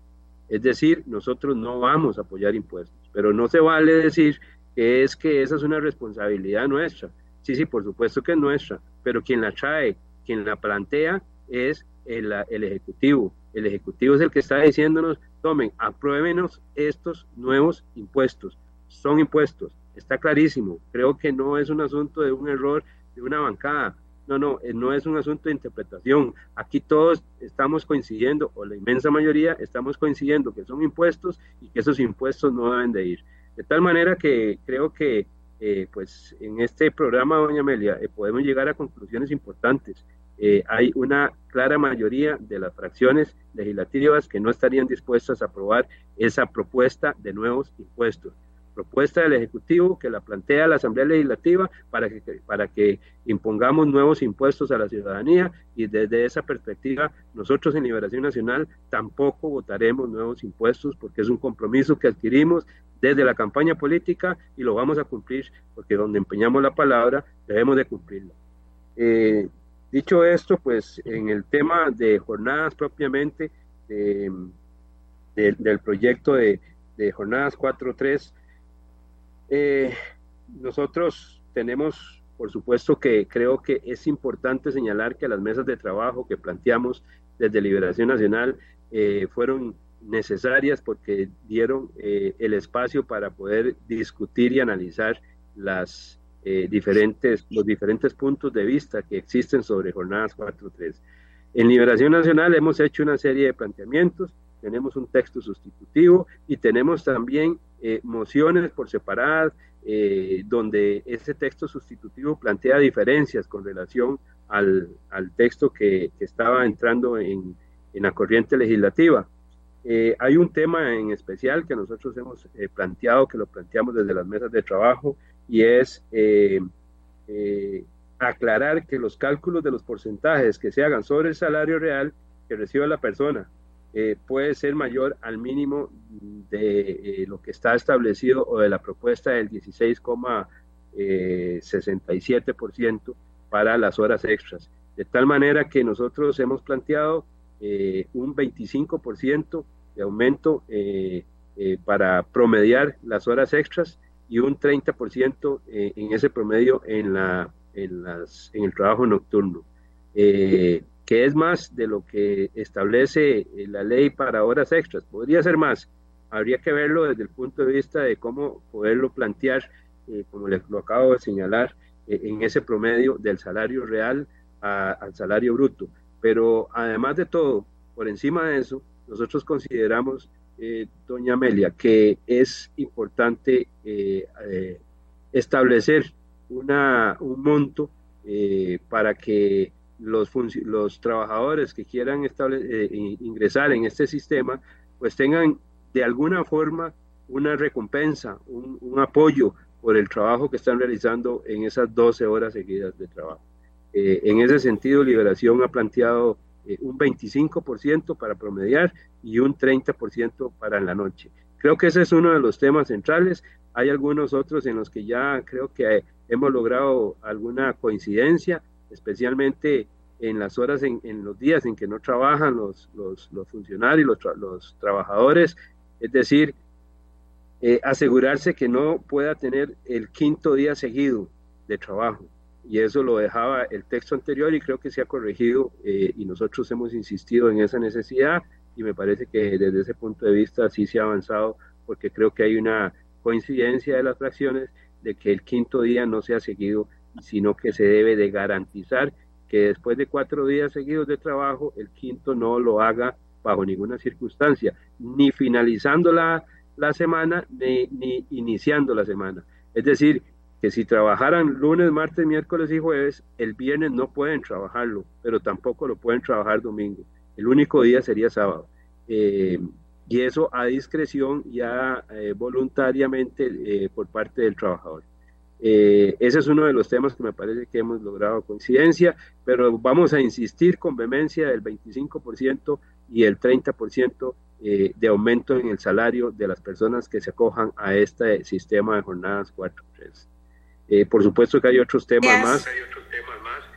Es decir, nosotros no vamos a apoyar impuestos, pero no se vale decir que es que esa es una responsabilidad nuestra. Sí, sí, por supuesto que es nuestra, pero quien la trae, quien la plantea es el, el Ejecutivo. El Ejecutivo es el que está diciéndonos, tomen, apruébenos estos nuevos impuestos. Son impuestos, está clarísimo. Creo que no es un asunto de un error de una bancada. No, no, eh, no es un asunto de interpretación. Aquí todos estamos coincidiendo, o la inmensa mayoría estamos coincidiendo que son impuestos y que esos impuestos no deben de ir. De tal manera que creo que eh, pues en este programa, doña Amelia, eh, podemos llegar a conclusiones importantes eh, hay una clara mayoría de las fracciones legislativas que no estarían dispuestas a aprobar esa propuesta de nuevos impuestos propuesta del Ejecutivo que la plantea la Asamblea Legislativa para que, para que impongamos nuevos impuestos a la ciudadanía y desde esa perspectiva nosotros en Liberación Nacional tampoco votaremos nuevos impuestos porque es un compromiso que adquirimos desde la campaña política y lo vamos a cumplir porque donde empeñamos la palabra debemos de cumplirla. Eh, dicho esto, pues en el tema de jornadas propiamente del proyecto de, de jornadas 4.3, eh, nosotros tenemos, por supuesto que creo que es importante señalar que las mesas de trabajo que planteamos desde Liberación Nacional eh, fueron necesarias porque dieron eh, el espacio para poder discutir y analizar las diferentes, los diferentes puntos de vista que existen sobre jornadas 4.3. En Liberación Nacional hemos hecho una serie de planteamientos, tenemos un texto sustitutivo y tenemos también eh, mociones por separadas, eh, donde ese texto sustitutivo plantea diferencias con relación al, texto que, estaba entrando en, la corriente legislativa. Eh, hay un tema en especial que nosotros hemos planteado, que lo planteamos desde las mesas de trabajo, y es aclarar que los cálculos de los porcentajes que se hagan sobre el salario real que recibe la persona eh, puede ser mayor al mínimo de eh, lo que está establecido o de la propuesta del 16,67% eh, para las horas extras. De tal manera que nosotros hemos planteado un 25% de aumento para promediar las horas extras y un 30% en ese promedio en, la, en, las, en el trabajo nocturno que es más de lo que establece eh, la ley para horas extras. Podría ser más. Habría que verlo desde el punto de vista de cómo poderlo plantear, eh, como les lo acabo de señalar, eh, en ese promedio del salario real al salario bruto. Pero además de todo, por encima de eso, nosotros consideramos, doña Amelia, que es importante establecer una, un monto para que los, trabajadores que quieran eh, ingresar en este sistema, pues tengan de alguna forma una recompensa, un, apoyo por el trabajo que están realizando en esas 12 horas seguidas de trabajo. Eh, en ese sentido, Liberación ha planteado eh, un 25% para promediar y un 30% para la noche. Creo que ese es uno de los temas centrales. Hay algunos otros en los que ya creo que hemos logrado alguna coincidencia especialmente en las horas, en, los días en que no trabajan los, los, funcionarios, los, los, trabajadores, es decir, eh, asegurarse que no pueda tener el quinto día seguido de trabajo. Y eso lo dejaba el texto anterior y creo que se ha corregido eh, y nosotros hemos insistido en esa necesidad y me parece que desde ese punto de vista sí se ha avanzado porque creo que hay una coincidencia de las fracciones de que el quinto día no sea seguido sino que se debe de garantizar que después de cuatro días seguidos de trabajo, el quinto no lo haga bajo ninguna circunstancia, ni finalizando la, semana, ni, ni iniciando la semana. Es decir, que si trabajaran lunes, martes, miércoles y jueves, el viernes no pueden trabajarlo, pero tampoco lo pueden trabajar domingo. El único día sería sábado. Eh, y eso a discreción ya eh, voluntariamente eh, por parte del trabajador. Ese es uno de los temas que me parece que hemos logrado coincidencia, pero vamos a insistir con vehemencia del 25% y el 30% eh, de aumento en el salario de las personas que se acojan a este sistema de jornadas 4-3. Eh, por supuesto que hay otros temas más. Hay otros temas más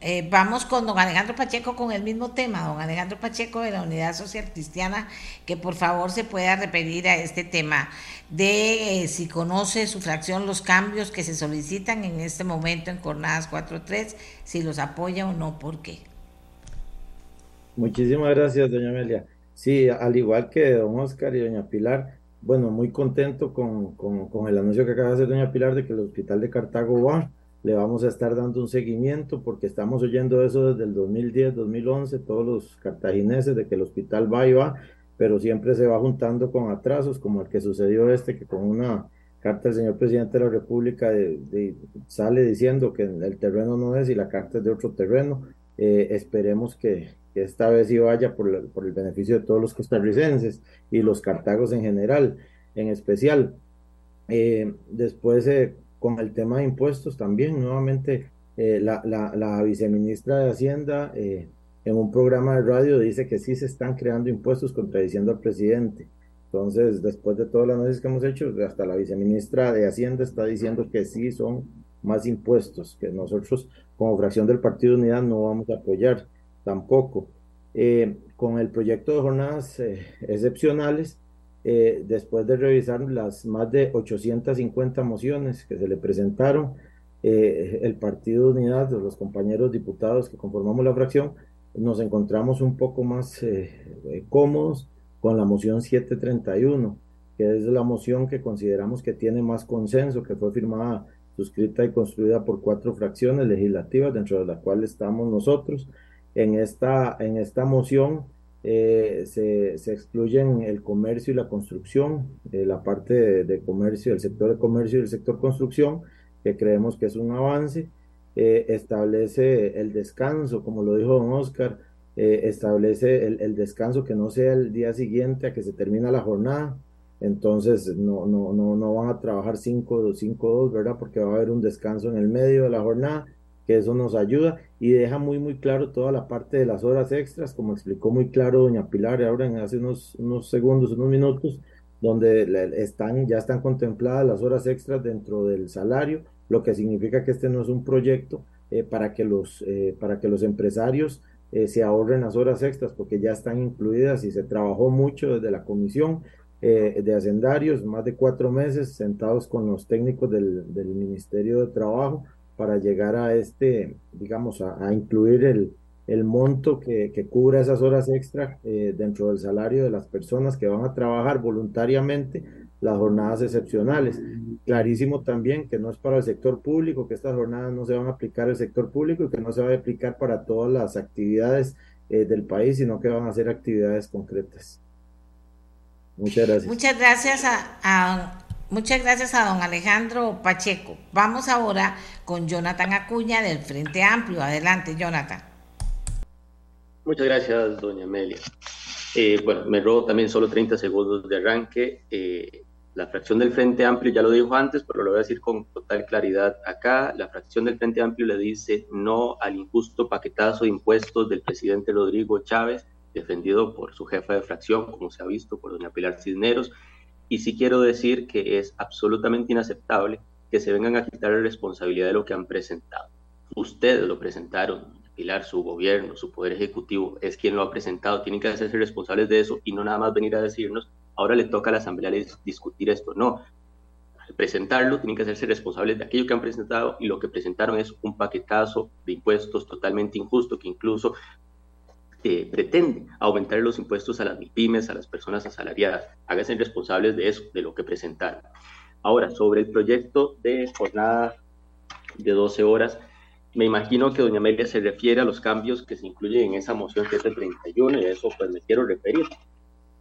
eh, vamos con don Alejandro Pacheco con el mismo tema, don Alejandro Pacheco de la Unidad Social Cristiana, que por favor se pueda referir a este tema de eh, si conoce su fracción los cambios que se solicitan en este momento en Jornadas 4.3, si los apoya o no, ¿por qué? Muchísimas gracias, doña Amelia. Sí, al igual que don Oscar y doña Pilar, bueno, muy contento con, con, el anuncio que acaba de hacer doña Pilar de que el Hospital de Cartago va le vamos a estar dando un seguimiento porque estamos oyendo eso desde el 2010, 2011, todos los cartagineses de que el hospital va y va, pero siempre se va juntando con atrasos como el que sucedió este, que con una carta del señor presidente de la República sale diciendo que el terreno no es y la carta es de otro terreno. Eh, esperemos que, esta vez sí vaya por, el beneficio de todos los costarricenses y los cartagos en general, en especial. Eh, después, eh, con el tema de impuestos también, nuevamente, la, la, viceministra de Hacienda en un programa de radio dice que sí se están creando impuestos contradiciendo al presidente. Entonces, después de todas las análisis que hemos hecho, hasta la viceministra de Hacienda está diciendo que sí son más impuestos, que nosotros como fracción del Partido Unidad no vamos a apoyar tampoco. Eh, con el proyecto de jornadas eh, excepcionales, eh, después de revisar las más de 850 mociones que se le presentaron, el Partido Unidad, los compañeros diputados que conformamos la fracción, nos encontramos un poco más cómodos con la moción 731, que es la moción que consideramos que tiene más consenso, que fue firmada, suscrita y construida por cuatro fracciones legislativas, dentro de las cuales estamos nosotros. En esta, en esta moción eh, se, se, excluyen el comercio y la construcción, eh, la parte de, comercio, el sector de comercio y el sector construcción, que creemos que es un avance. Eh, establece el descanso, como lo dijo don Oscar, eh, establece el, descanso que no sea el día siguiente a que se termina la jornada. Entonces no, no, no, no van a trabajar 5 cinco, 2, ¿verdad? Porque va a haber un descanso en el medio de la jornada, que eso nos ayuda y deja muy, muy claro toda la parte de las horas extras, como explicó muy claro doña Pilar ahora en hace unos, unos segundos, unos minutos, donde están, ya están contempladas las horas extras dentro del salario, lo que significa que este no es un proyecto eh, para, que los, eh, para que los empresarios eh, se ahorren las horas extras porque ya están incluidas y se trabajó mucho desde la comisión de hacendarios, más de cuatro meses sentados con los técnicos del, Ministerio de Trabajo para llegar a este, digamos, a, incluir el, el monto que, cubra esas horas extra eh, dentro del salario de las personas que van a trabajar voluntariamente las jornadas excepcionales. Clarísimo también que no es para el sector público, que estas jornadas no se van a aplicar al sector público y que no se va a aplicar para todas las actividades eh, del país, sino que van a ser actividades concretas. Muchas gracias. Muchas gracias a, muchas gracias a don Alejandro Pacheco. Vamos ahora con Jonathan Acuña del Frente Amplio. Adelante, Jonathan. Muchas gracias, doña Amelia. Eh, bueno, me robo también solo 30 segundos de arranque. Eh, la fracción del Frente Amplio ya lo dijo antes, pero lo voy a decir con total claridad acá. La fracción del Frente Amplio le dice no al injusto paquetazo de impuestos del presidente Rodrigo Chávez, defendido por su jefa de fracción, como se ha visto por doña Pilar Cisneros. Y sí quiero decir que es absolutamente inaceptable que se vengan a quitar la responsabilidad de lo que han presentado. Ustedes lo presentaron, Pilar, su gobierno, su poder ejecutivo, es quien lo ha presentado, tienen que hacerse responsables de eso y no nada más venir a decirnos ahora le toca a la Asamblea discutir esto. No, al presentarlo tienen que hacerse responsables de aquello que han presentado y lo que presentaron es un paquetazo de impuestos totalmente injusto que incluso eh, pretende aumentar los impuestos a las pymes, a las personas asalariadas. Háganse responsables de eso, de lo que presentaron. Ahora, sobre el proyecto de jornada de 12 horas, me imagino que doña Amelia se refiere a los cambios que se incluyen en esa moción que es el 31 y a eso pues me quiero referir.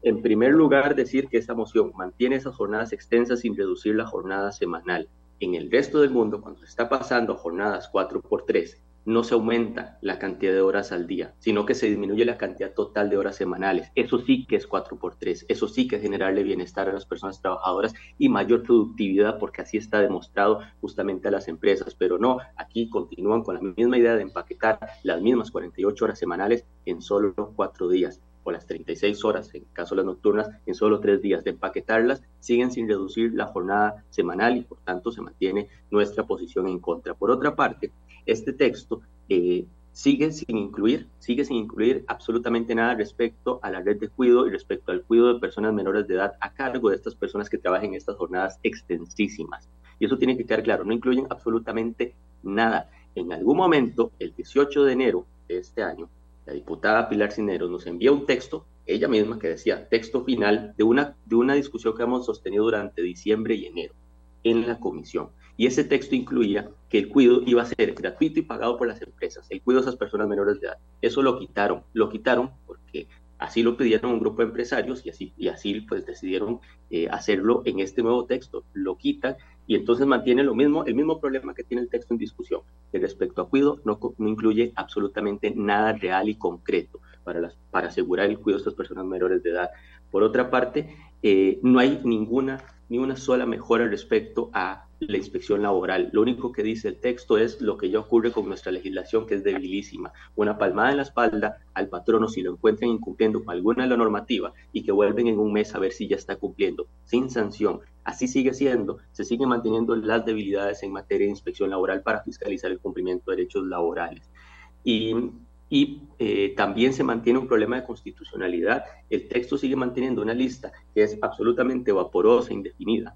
En primer lugar, decir que esa moción mantiene esas jornadas extensas sin reducir la jornada semanal. En el resto del mundo, cuando se está pasando jornadas 4 por 3 no se aumenta la cantidad de horas al día, sino que se disminuye la cantidad total de horas semanales. Eso sí que es 4 por 3 eso sí que es generarle bienestar a las personas trabajadoras y mayor productividad, porque así está demostrado justamente a las empresas. Pero no, aquí continúan con la misma idea de empaquetar las mismas 48 horas semanales en solo 4 días o las 36 horas, en caso de las nocturnas, en solo tres días. De empaquetarlas, siguen sin reducir la jornada semanal y por tanto se mantiene nuestra posición en contra. Por otra parte, este texto eh, sigue sin incluir, sigue sin incluir absolutamente nada respecto a la red de cuidado y respecto al cuidado de personas menores de edad a cargo de estas personas que trabajan en estas jornadas extensísimas. Y eso tiene que quedar claro, no incluyen absolutamente nada. En algún momento, el 18 de enero de este año, la diputada Pilar Cineros nos envía un texto, ella misma que decía texto final de una, de una discusión que hemos sostenido durante diciembre y enero en la comisión. Y ese texto incluía que el cuido iba a ser gratuito y pagado por las empresas, el cuido de esas personas menores de edad. Eso lo quitaron, lo quitaron porque así lo pidieron un grupo de empresarios y así, y así pues decidieron eh, hacerlo en este nuevo texto. Lo quitan y entonces mantiene lo mismo, el mismo problema que tiene el texto en discusión, que respecto a cuido no, no incluye absolutamente nada real y concreto para, las, para asegurar el cuidado de estas personas menores de edad. Por otra parte, eh, no hay ninguna ni una sola mejora respecto a la inspección laboral. Lo único que dice el texto es lo que ya ocurre con nuestra legislación, que es debilísima. Una palmada en la espalda al patrono si lo encuentran incumpliendo con alguna de la normativa y que vuelven en un mes a ver si ya está cumpliendo, sin sanción. Así sigue siendo, se siguen manteniendo las debilidades en materia de inspección laboral para fiscalizar el cumplimiento de derechos laborales. Y eh, también se mantiene un problema de constitucionalidad. El texto sigue manteniendo una lista que es absolutamente vaporosa, indefinida,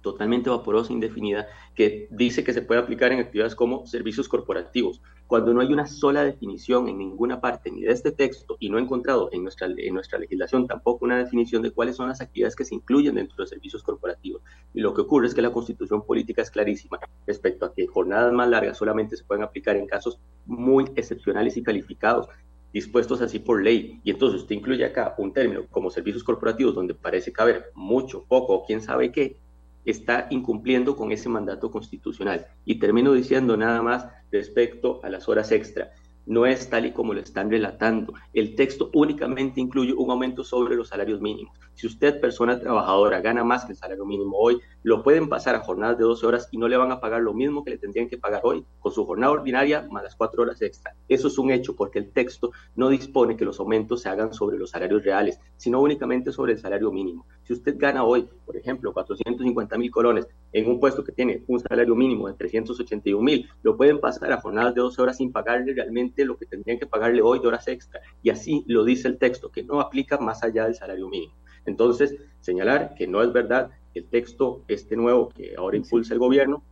totalmente vaporosa, indefinida, que dice que se puede aplicar en actividades como servicios corporativos, cuando no hay una sola definición en ninguna parte, ni de este texto, y no he encontrado en nuestra, en nuestra legislación tampoco una definición de cuáles son las actividades que se incluyen dentro de servicios corporativos. Y lo que ocurre es que la constitución política es clarísima respecto a que jornadas más largas solamente se pueden aplicar en casos muy excepcionales y calificados, dispuestos así por ley. Y entonces usted incluye acá un término como servicios corporativos donde parece caber mucho, poco, quién sabe qué, está incumpliendo con ese mandato constitucional. Y termino diciendo nada más respecto a las horas extra no es tal y como lo están relatando. El texto únicamente incluye un aumento sobre los salarios mínimos. Si usted, persona trabajadora, gana más que el salario mínimo hoy, lo pueden pasar a jornadas de 12 horas y no le van a pagar lo mismo que le tendrían que pagar hoy, con su jornada ordinaria más las 4 horas extra. Eso es un hecho porque el texto no dispone que los aumentos se hagan sobre los salarios reales, sino únicamente sobre el salario mínimo. Si usted gana hoy, por ejemplo, 450 mil colones en un puesto que tiene un salario mínimo de 381 mil, lo pueden pasar a jornadas de 12 horas sin pagarle realmente lo que tendrían que pagarle hoy de horas extra. Y así lo dice el texto, que no aplica más allá del salario mínimo. Entonces, señalar que no es verdad que el texto, este nuevo que ahora impulsa el gobierno,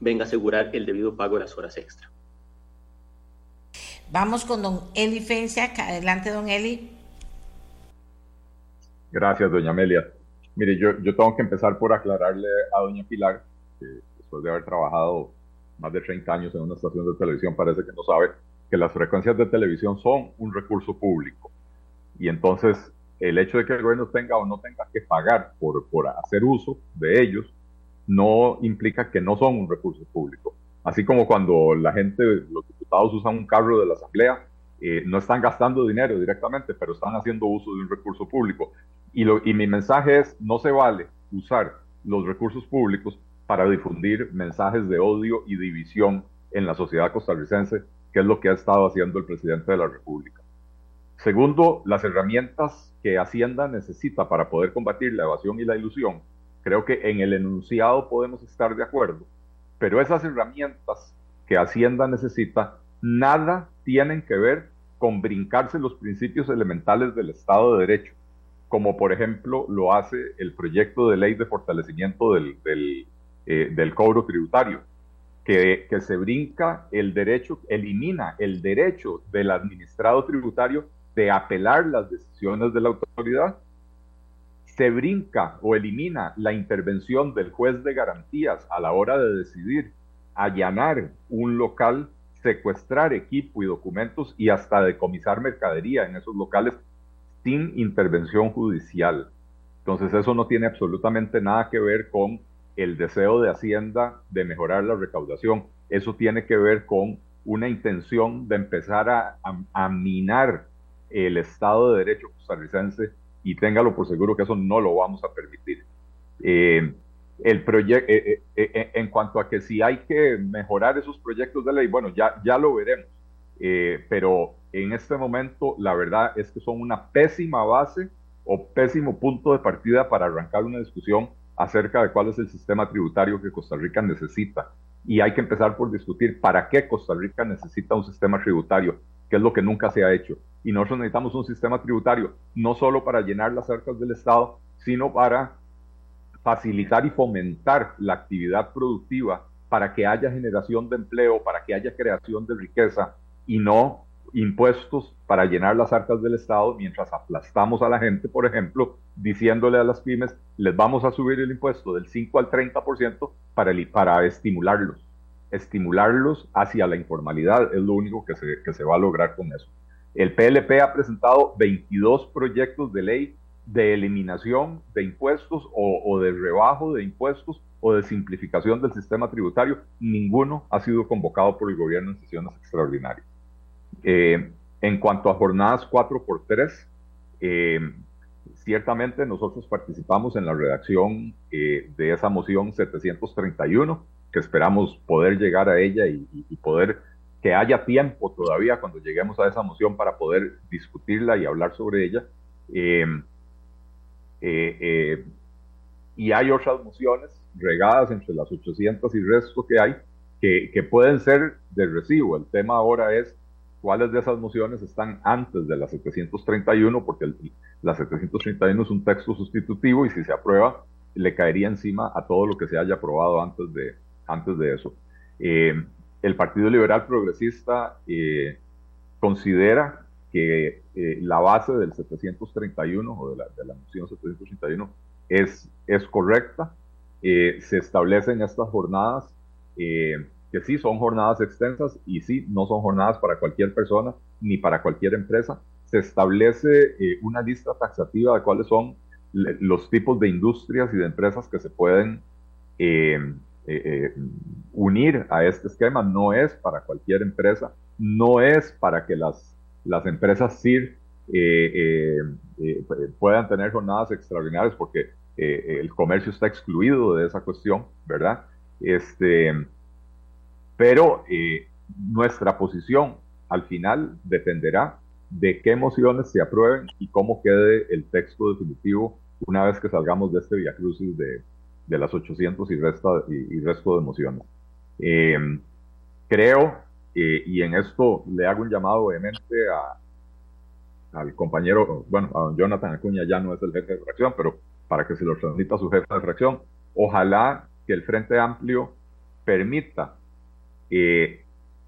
venga a asegurar el debido pago de las horas extra. Vamos con don Eli Fencia. Adelante, don Eli. Gracias, doña Amelia. Mire, yo, yo tengo que empezar por aclararle a doña Pilar, que después de haber trabajado más de 30 años en una estación de televisión, parece que no sabe que las frecuencias de televisión son un recurso público. Y entonces el hecho de que el gobierno tenga o no tenga que pagar por, por hacer uso de ellos no implica que no son un recurso público. Así como cuando la gente, los diputados usan un carro de la asamblea, eh, no están gastando dinero directamente, pero están haciendo uso de un recurso público. Y, lo, y mi mensaje es, no se vale usar los recursos públicos para difundir mensajes de odio y división en la sociedad costarricense, que es lo que ha estado haciendo el presidente de la República. Segundo, las herramientas que Hacienda necesita para poder combatir la evasión y la ilusión, creo que en el enunciado podemos estar de acuerdo, pero esas herramientas que Hacienda necesita nada tienen que ver con brincarse los principios elementales del Estado de Derecho, como por ejemplo lo hace el proyecto de ley de fortalecimiento del, del, eh, cobro tributario, que, se brinca el derecho, elimina el derecho del administrado tributario de apelar las decisiones de la autoridad, se brinca o elimina la intervención del juez de garantías a la hora de decidir allanar un local, secuestrar equipo y documentos y hasta decomisar mercadería en esos locales sin intervención judicial. Entonces eso no tiene absolutamente nada que ver con el deseo de Hacienda de mejorar la recaudación. Eso tiene que ver con una intención de empezar a, a minar el Estado de Derecho costarricense y téngalo por seguro que eso no lo vamos a permitir. Eh, el proyecto, eh, eh, en cuanto a que si hay que mejorar esos proyectos de ley, bueno, ya, ya lo veremos, pero en este momento la verdad es que son una pésima base o pésimo punto de partida para arrancar una discusión acerca de cuál es el sistema tributario que Costa Rica necesita. Y hay que empezar por discutir para qué Costa Rica necesita un sistema tributario, que es lo que nunca se ha hecho. Y nosotros necesitamos un sistema tributario no solo para llenar las arcas del Estado, sino para facilitar y fomentar la actividad productiva, para que haya generación de empleo, para que haya creación de riqueza y no impuestos para llenar las arcas del Estado mientras aplastamos a la gente, por ejemplo, diciéndole a las pymes, les vamos a subir el impuesto del 5 al 30% para, para estimularlos estimularlos hacia la informalidad, es lo único que se, va a lograr con eso. El PLP ha presentado 22 proyectos de ley de eliminación de impuestos o, de rebajo de impuestos o de simplificación del sistema tributario, ninguno ha sido convocado por el gobierno en sesiones extraordinarias. Eh, en cuanto a jornadas 4x3, eh, ciertamente nosotros participamos en la redacción eh, de esa moción 731, que esperamos poder llegar a ella y, poder que haya tiempo todavía cuando lleguemos a esa moción para poder discutirla y hablar sobre ella. y hay otras mociones regadas entre las 800 y resto que hay que, que pueden ser de recibo. El tema ahora es cuáles de esas mociones están antes de la 731, porque la 731 es un texto sustitutivo y si se aprueba le caería encima a todo lo que se haya aprobado antes de, antes de eso. Eh, el Partido Liberal Progresista eh, considera que eh, la base del 731 o de la, de la moción 731 es, es correcta. se establecen estas jornadas que sí son jornadas extensas y sí no son jornadas para cualquier persona ni para cualquier empresa. Se establece eh, una lista taxativa de cuáles son los tipos de industrias y de empresas que se pueden eh, eh, unir a este esquema. No es para cualquier empresa, no es para que las, las empresas CIR puedan tener jornadas extraordinarias porque el comercio está excluido de esa cuestión, ¿verdad? Este, pero eh, nuestra posición al final dependerá de qué mociones se aprueben y cómo quede el texto definitivo una vez que salgamos de este viacrucis de, de las 800 y, resta, y, resto de mociones. Eh, creo, eh, y en esto le hago un llamado obviamente a, al compañero, bueno, a Jonathan Acuña ya no es el jefe de fracción, pero para que se lo transmita a su jefe de fracción, ojalá que el Frente Amplio permita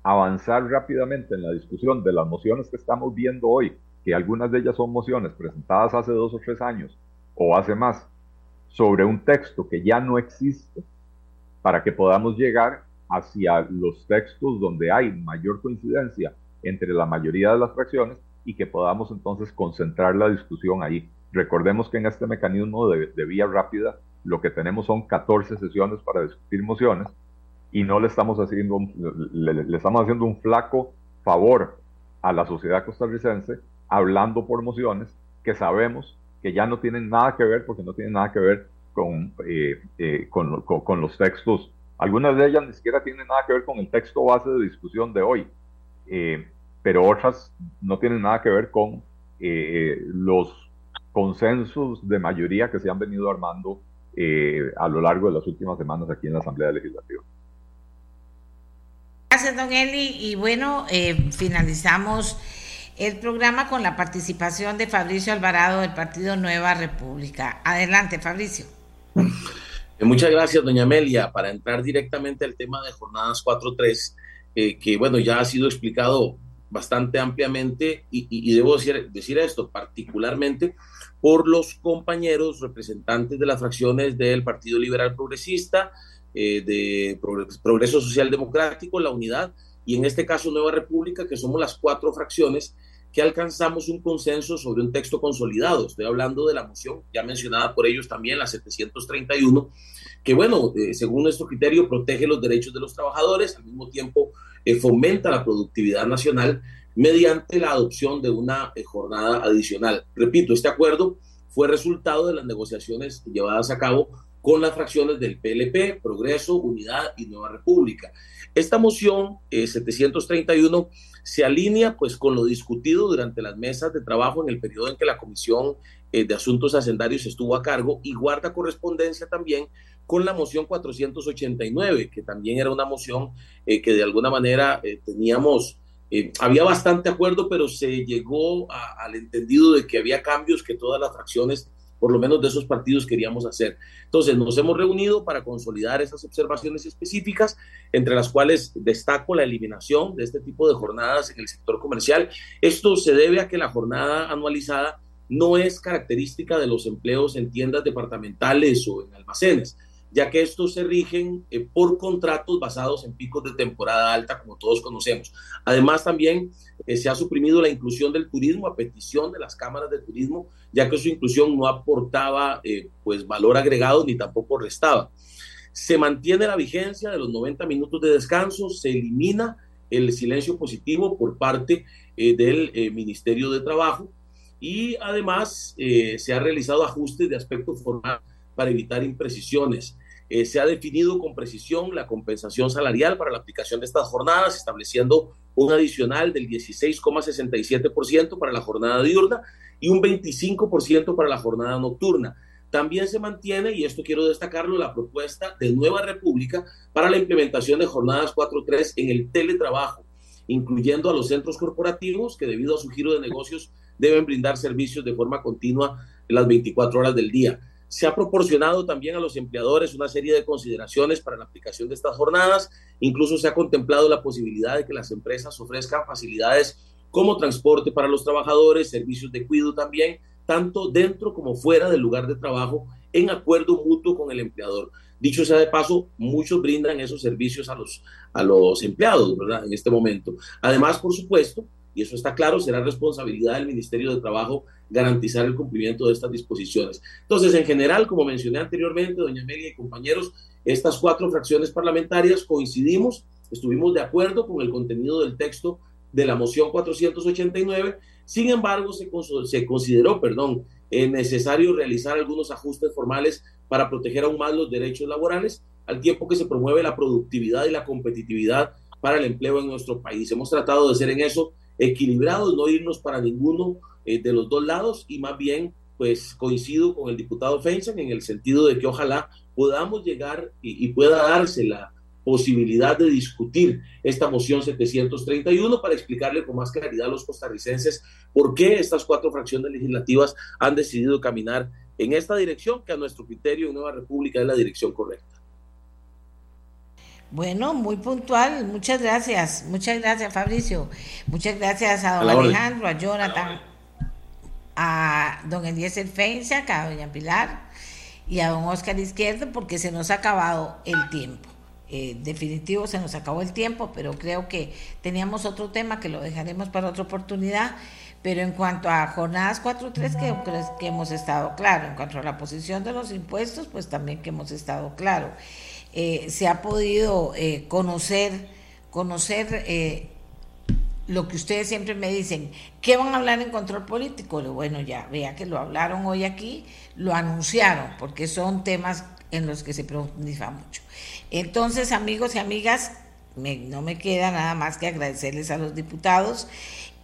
avanzar rápidamente en la discusión de las mociones que estamos viendo hoy, que algunas de ellas son mociones presentadas hace dos o tres años o hace más, sobre un texto que ya no existe, para que podamos llegar hacia los textos donde hay mayor coincidencia entre la mayoría de las fracciones y que podamos entonces concentrar la discusión ahí. Recordemos que en este mecanismo de, de vía rápida lo que tenemos son 14 sesiones para discutir mociones y no le estamos haciendo le, estamos haciendo un flaco favor a la sociedad costarricense hablando por mociones que sabemos que ya no tienen nada que ver porque no tienen nada que ver con, eh, eh, con, los textos. Algunas de ellas ni siquiera tienen nada que ver con el texto base de discusión de hoy, eh, pero otras no tienen nada que ver con los consensos de mayoría que se han venido armando a lo largo de las últimas semanas aquí en la Asamblea Legislativa. Gracias, don Eli. Y bueno, eh, finalizamos el programa con la participación de Fabricio Alvarado del Partido Nueva República. Adelante, Fabricio. Eh, muchas gracias, doña Amelia. Para entrar directamente al tema de jornadas 4.3, eh, que bueno, ya ha sido explicado bastante ampliamente y, debo decir, decir esto, particularmente por los compañeros representantes de las fracciones del Partido Liberal Progresista, eh, de Progreso Social Democrático, la Unidad, y en este caso Nueva República, que somos las cuatro fracciones que alcanzamos un consenso sobre un texto consolidado. Estoy hablando de la moción ya mencionada por ellos también, la 731, que bueno, eh, según nuestro criterio, protege los derechos de los trabajadores, al mismo tiempo eh, fomenta la productividad nacional mediante la adopción de una jornada adicional. Repito, este acuerdo fue resultado de las negociaciones llevadas a cabo con las fracciones del PLP, Progreso, Unidad y Nueva República. Esta moción 731 eh, se alinea pues con lo discutido durante las mesas de trabajo en el periodo en que la Comisión eh, de Asuntos Hacendarios estuvo a cargo y guarda correspondencia también con la moción 489, que también era una moción eh, que de alguna manera teníamos, había bastante acuerdo, pero se llegó al entendido de que había cambios que todas las fracciones por lo menos de esos partidos queríamos hacer. Entonces, nos hemos reunido para consolidar esas observaciones específicas, entre las cuales destaco la eliminación de este tipo de jornadas en el sector comercial. Esto se debe a que la jornada anualizada no es característica de los empleos en tiendas departamentales o en almacenes. ya que estos se rigen eh, por contratos basados en picos de temporada alta, como todos conocemos. Además, también eh, se ha suprimido la inclusión del turismo a petición de las cámaras de turismo, ya que su inclusión no aportaba eh, pues valor agregado ni tampoco restaba. Se mantiene la vigencia de los 90 minutos de descanso, se elimina el silencio positivo por parte del Ministerio de Trabajo y además se ha realizado ajustes de aspecto formal para evitar imprecisiones. Eh, se ha definido con precisión la compensación salarial para la aplicación de estas jornadas, estableciendo un adicional del 16,67% para la jornada diurna y un 25% para la jornada nocturna. También se mantiene, y esto quiero destacarlo, la propuesta de Nueva República para la implementación de jornadas 4.3 en el teletrabajo, incluyendo a los centros corporativos que debido a su giro de negocios deben brindar servicios de forma continua las 24 horas del día. Se ha proporcionado también a los empleadores una serie de consideraciones para la aplicación de estas jornadas. Incluso se ha contemplado la posibilidad de que las empresas ofrezcan facilidades como transporte para los trabajadores, servicios de cuidado también, tanto dentro como fuera del lugar de trabajo, en acuerdo mutuo con el empleador. Dicho sea de paso, muchos brindan esos servicios a los, a los empleados, ¿verdad? En este momento. Además, por supuesto, y eso está claro, será responsabilidad del Ministerio de Trabajo garantizar el cumplimiento de estas disposiciones. Entonces, en general, como mencioné anteriormente, doña Amelia y compañeros, estas cuatro fracciones parlamentarias coincidimos, estuvimos de acuerdo con el contenido del texto de la moción 489, sin embargo, se, se consideró, perdón, eh, necesario realizar algunos ajustes formales para proteger aún más los derechos laborales, al tiempo que se promueve la productividad y la competitividad para el empleo en nuestro país. Hemos tratado de ser en eso equilibrados, no irnos para ninguno eh, de los dos lados y más bien pues coincido con el diputado Feinstein en el sentido de que ojalá podamos llegar y, pueda darse la posibilidad de discutir esta moción 731 para explicarle con más claridad a los costarricenses por qué estas cuatro fracciones legislativas han decidido caminar en esta dirección que a nuestro criterio en Nueva República es la dirección correcta. Bueno, muy puntual. Muchas gracias. Muchas gracias, Fabricio. Muchas gracias a don Alejandro, a Jonathan, a don Eliezer Feinza, a doña Pilar y a don Oscar Izquierdo, porque se nos ha acabado el tiempo. Eh, definitivo se nos acabó el tiempo, pero creo que teníamos otro tema que lo dejaremos para otra oportunidad. Pero en cuanto a jornadas 4.3, que, que hemos estado claro. En cuanto a la posición de los impuestos, pues también que hemos estado claro. Eh, se ha podido eh, conocer, conocer eh, lo que ustedes siempre me dicen, ¿qué van a hablar en control político? Bueno, ya, vea que lo hablaron hoy aquí, lo anunciaron, porque son temas en los que se profundiza mucho. Entonces, amigos y amigas, no me queda nada más que agradecerles a los diputados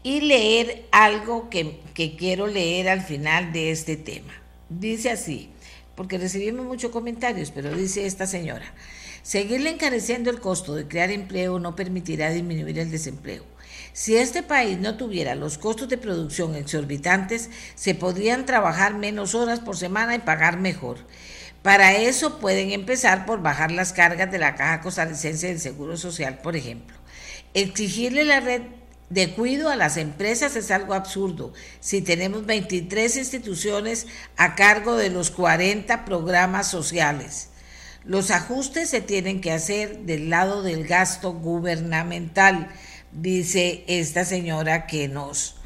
y leer algo que, que quiero leer al final de este tema. Dice así, porque recibimos muchos comentarios, pero dice esta señora, seguirle encareciendo el costo de crear empleo no permitirá disminuir el desempleo. Si este país no tuviera los costos de producción exorbitantes, se podrían trabajar menos horas por semana y pagar mejor. Para eso pueden empezar por bajar las cargas de la Caja Costarricense del Seguro Social, por ejemplo. Exigirle la red de cuido a las empresas es algo absurdo. Si tenemos 23 instituciones a cargo de los 40 programas sociales, los ajustes se tienen que hacer del lado del gasto gubernamental, dice esta señora que nos,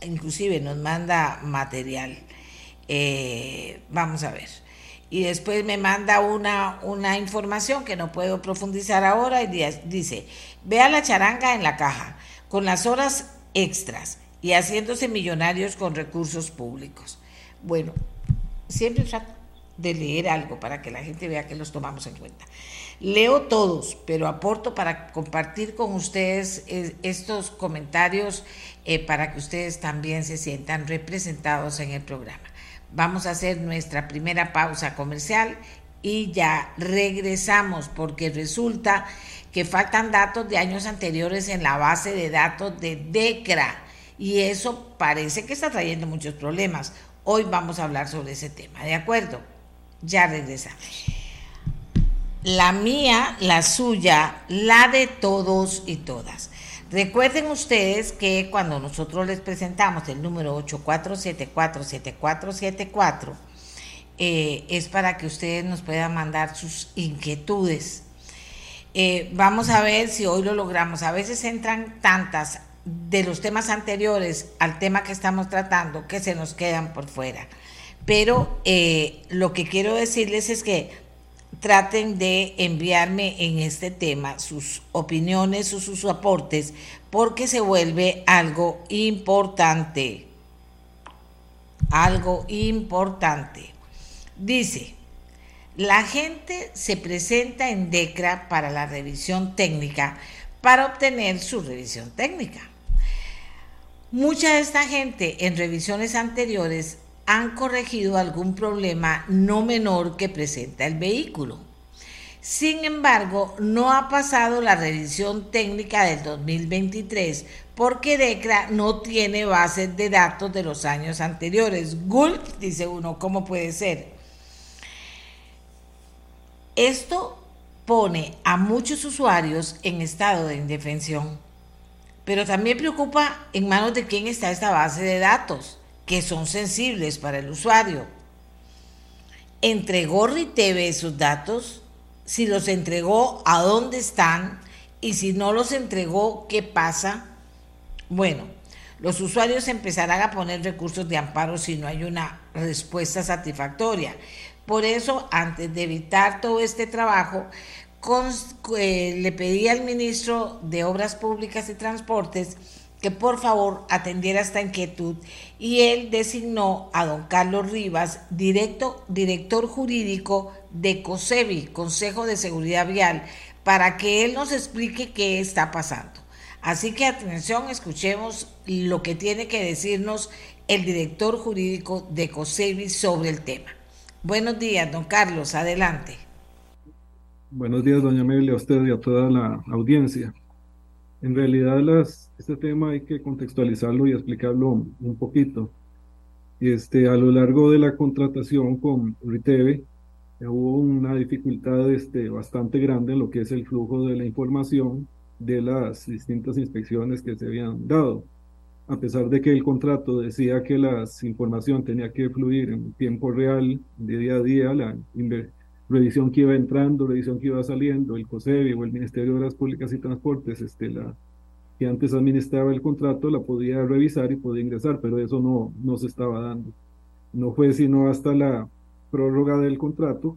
inclusive nos manda material. Eh, vamos a ver. Y después me manda una, una información que no puedo profundizar ahora y dice, vea la charanga en la caja con las horas extras y haciéndose millonarios con recursos públicos. Bueno, siempre trato de leer algo para que la gente vea que los tomamos en cuenta. Leo todos, pero aporto para compartir con ustedes eh, estos comentarios eh, para que ustedes también se sientan representados en el programa. Vamos a hacer nuestra primera pausa comercial y ya regresamos porque resulta que faltan datos de años anteriores en la base de datos de DECRA y eso parece que está trayendo muchos problemas. Hoy vamos a hablar sobre ese tema, ¿de acuerdo? Ya regresamos. La mía, la suya, la de todos y todas. Recuerden ustedes que cuando nosotros les presentamos el número 84747474, eh, es para que ustedes nos puedan mandar sus inquietudes. Eh, vamos a ver si hoy lo logramos. A veces entran tantas de los temas anteriores al tema que estamos tratando que se nos quedan por fuera. Pero eh, lo que quiero decirles es que traten de enviarme en este tema sus opiniones o sus aportes porque se vuelve algo importante. Algo importante. Dice, la gente se presenta en DECRA para la revisión técnica para obtener su revisión técnica. Mucha de esta gente en revisiones anteriores han corregido algún problema no menor que presenta el vehículo. Sin embargo, no ha pasado la revisión técnica del 2023 porque DECRA no tiene bases de datos de los años anteriores. Gulp, dice uno, ¿cómo puede ser? Esto pone a muchos usuarios en estado de indefensión, pero también preocupa en manos de quién está esta base de datos que son sensibles para el usuario. ¿Entregó RITV sus datos? Si los entregó, ¿a dónde están? Y si no los entregó, ¿qué pasa? Bueno, los usuarios empezarán a poner recursos de amparo si no hay una respuesta satisfactoria. Por eso, antes de evitar todo este trabajo, eh, le pedí al ministro de Obras Públicas y Transportes que por favor atendiera esta inquietud y él designó a don Carlos Rivas, directo, director jurídico de COSEBI, Consejo de Seguridad Vial, para que él nos explique qué está pasando. Así que atención, escuchemos lo que tiene que decirnos el director jurídico de COSEBI sobre el tema. Buenos días, don Carlos, adelante. Buenos días, doña Amelia, a usted y a toda la audiencia. En realidad las, este tema hay que contextualizarlo y explicarlo un poquito. Este, a lo largo de la contratación con Riteve hubo una dificultad este, bastante grande en lo que es el flujo de la información de las distintas inspecciones que se habían dado. A pesar de que el contrato decía que la información tenía que fluir en tiempo real, de día a día, la revisión que iba entrando, revisión que iba saliendo, el COSEBI o el Ministerio de Obras Públicas y Transportes, este, la, que antes administraba el contrato, la podía revisar y podía ingresar, pero eso no, no se estaba dando. No fue sino hasta la prórroga del contrato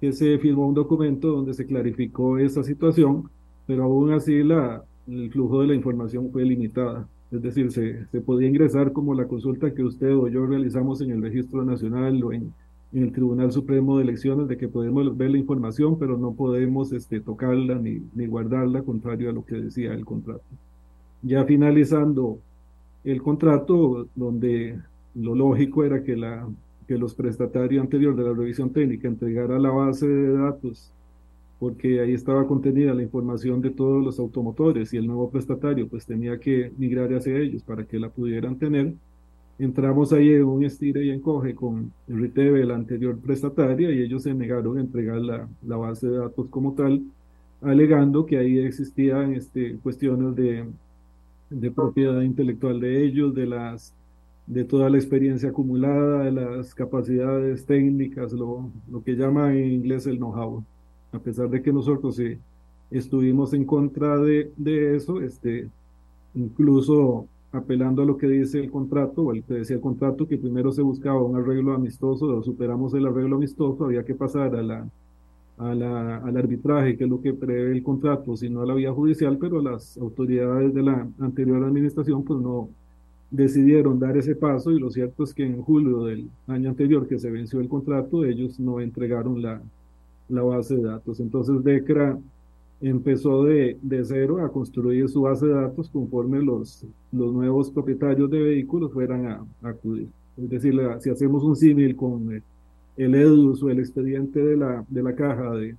que se firmó un documento donde se clarificó esa situación, pero aún así la, el flujo de la información fue limitada. Es decir, se, se podía ingresar como la consulta que usted o yo realizamos en el Registro Nacional o en en el Tribunal Supremo de Elecciones de que podemos ver la información, pero no podemos este, tocarla ni, ni guardarla, contrario a lo que decía el contrato. Ya finalizando el contrato, donde lo lógico era que, la, que los prestatarios anteriores de la revisión técnica entregara la base de datos, porque ahí estaba contenida la información de todos los automotores y el nuevo prestatario pues tenía que migrar hacia ellos para que la pudieran tener. Entramos ahí en un estire y encoge con RITEV, la anterior prestataria, y ellos se negaron a entregar la, la, base de datos como tal, alegando que ahí existían este, cuestiones de, de propiedad intelectual de ellos, de las de toda la experiencia acumulada, de las capacidades técnicas, lo, lo que llama en inglés el know-how. A pesar de que nosotros sí estuvimos en contra de, de eso, este, incluso apelando a lo que dice el contrato, o el que decía el contrato, que primero se buscaba un arreglo amistoso, superamos el arreglo amistoso, había que pasar a la, a la, al arbitraje, que es lo que prevé el contrato, sino a la vía judicial, pero las autoridades de la anterior administración pues no decidieron dar ese paso y lo cierto es que en julio del año anterior que se venció el contrato, ellos no entregaron la, la base de datos. Entonces DECRA empezó de, de, cero a construir su base de datos conforme los, los nuevos propietarios de vehículos fueran a, acudir. Es decir, si hacemos un símil con el, el, EDUS o el expediente de la, de la caja de,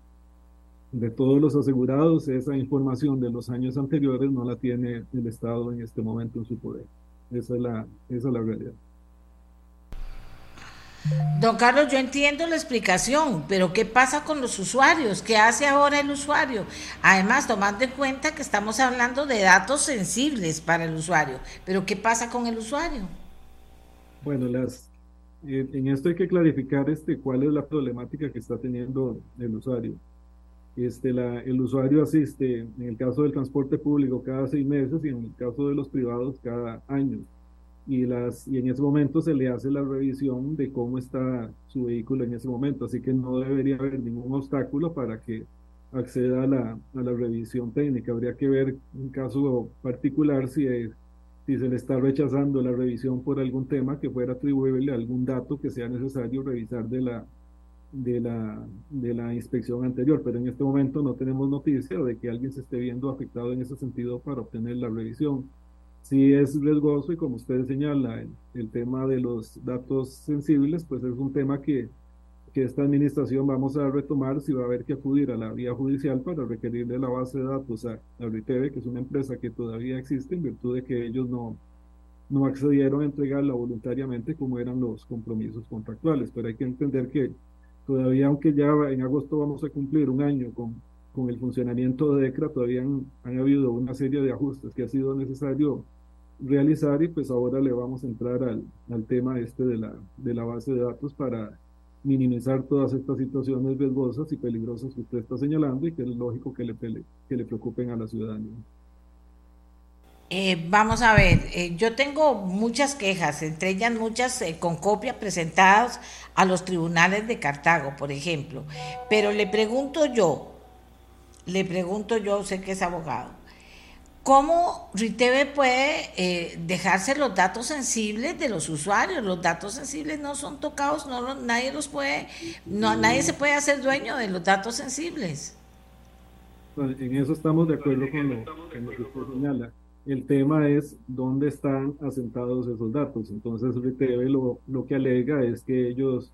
de todos los asegurados, esa información de los años anteriores no la tiene el Estado en este momento en su poder. Esa es la, esa es la realidad. Don Carlos, yo entiendo la explicación, pero ¿qué pasa con los usuarios? ¿Qué hace ahora el usuario? Además, tomando en cuenta que estamos hablando de datos sensibles para el usuario, pero ¿qué pasa con el usuario? Bueno, las, en esto hay que clarificar este, cuál es la problemática que está teniendo el usuario. Este, la, el usuario asiste, en el caso del transporte público, cada seis meses y en el caso de los privados, cada año. Y, las, y en ese momento se le hace la revisión de cómo está su vehículo en ese momento. Así que no debería haber ningún obstáculo para que acceda a la, a la revisión técnica. Habría que ver un caso particular si, si se le está rechazando la revisión por algún tema que fuera atribuible a algún dato que sea necesario revisar de la, de la, de la inspección anterior, pero en este momento no tenemos noticia de que alguien se esté viendo afectado en ese sentido para obtener la revisión. Si es riesgoso y como usted señala, el, el tema de los datos sensibles, pues es un tema que, que esta administración vamos a retomar si va a haber que acudir a la vía judicial para requerirle la base de datos a, a RITEVE, que es una empresa que todavía existe en virtud de que ellos no, no accedieron a entregarla voluntariamente como eran los compromisos contractuales, pero hay que entender que todavía aunque ya en agosto vamos a cumplir un año con, con el funcionamiento de DECRA, todavía han, han, habido una serie de ajustes que ha sido necesario realizar y pues ahora le vamos a entrar al, al tema este de la, de la base de datos para minimizar todas estas situaciones riesgosas y peligrosas que usted está señalando y que es lógico que le, que le preocupen a la ciudadanía. Eh, vamos a ver, eh, yo tengo muchas quejas, entre ellas muchas eh, con copia presentadas a los tribunales de Cartago, por ejemplo. Pero le pregunto yo, le pregunto yo, sé que es abogado, ¿cómo Riteve puede dejarse los datos sensibles de los usuarios? Los datos sensibles no son tocados, no nadie los puede, no, nadie se puede hacer dueño de los datos sensibles. En eso estamos de acuerdo con lo, que usted señala el tema es dónde están asentados esos datos. Entonces, RTV lo, lo que alega es que ellos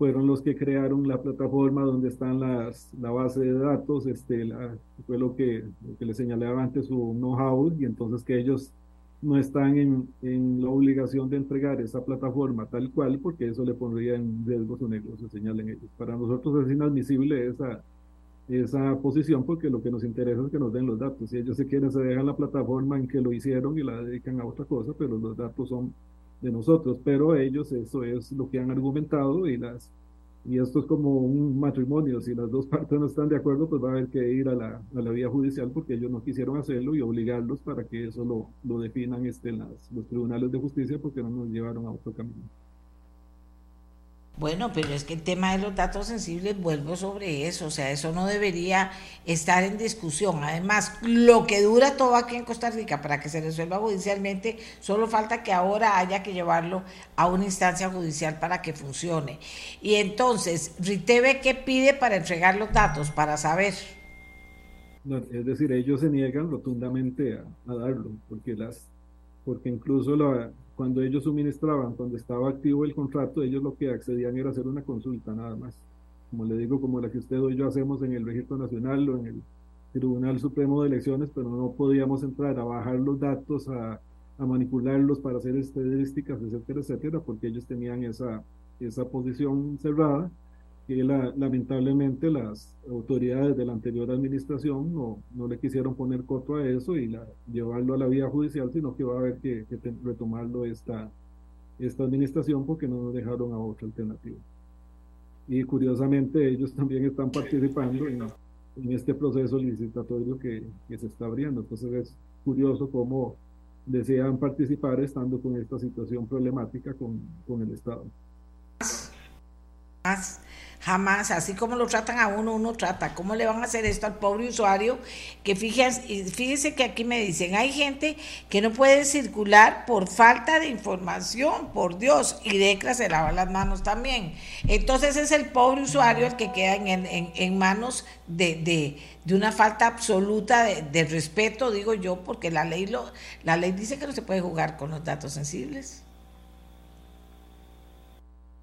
fueron los que crearon la plataforma donde están las, la base de datos, este, la, fue lo que, lo que le señalaba antes su know-how, y entonces que ellos no están en, en, la obligación de entregar esa plataforma tal cual, porque eso le pondría en riesgo su negocio, señalen ellos. Para nosotros es inadmisible esa, esa posición porque lo que nos interesa es que nos den los datos. Si ellos se quieren, se dejan la plataforma en que lo hicieron y la dedican a otra cosa, pero los datos son de nosotros. Pero ellos, eso es lo que han argumentado y las y esto es como un matrimonio. Si las dos partes no están de acuerdo, pues va a haber que ir a la, a la vía judicial porque ellos no quisieron hacerlo y obligarlos para que eso lo, lo definan este, las, los tribunales de justicia porque no nos llevaron a otro camino. Bueno, pero es que el tema de los datos sensibles, vuelvo sobre eso, o sea, eso no debería estar en discusión. Además, lo que dura todo aquí en Costa Rica para que se resuelva judicialmente, solo falta que ahora haya que llevarlo a una instancia judicial para que funcione. Y entonces, Riteve, ¿qué pide para entregar los datos, para saber? es decir, ellos se niegan rotundamente a, a darlo, porque las, porque incluso la, cuando ellos suministraban, cuando estaba activo el contrato, ellos lo que accedían era hacer una consulta nada más. Como le digo, como la que usted y yo hacemos en el Registro Nacional o en el Tribunal Supremo de Elecciones, pero no podíamos entrar a bajar los datos, a, manipularlos para hacer estadísticas, etcétera, etcétera, porque ellos tenían esa posición cerrada que la, lamentablemente las autoridades de la anterior administración no, no le quisieron poner coto a eso y la, llevarlo a la vía judicial, sino que va a haber que, que retomarlo esta, esta administración porque no nos dejaron a otra alternativa. Y curiosamente ellos también están participando en, en este proceso licitatorio que, que, se está abriendo. Entonces es curioso cómo desean participar estando con esta situación problemática con, con el Estado. Jamás, así como lo tratan a uno, uno trata. ¿Cómo le van a hacer esto al pobre usuario? Que fíjense, fíjense que aquí me dicen, hay gente que no puede circular por falta de información, por Dios, y DECRA se lava las manos también. Entonces es el pobre usuario el que queda en, en, en manos de, de, de, una falta absoluta de, de, respeto, digo yo, porque la ley, lo, la ley dice que no se puede jugar con los datos sensibles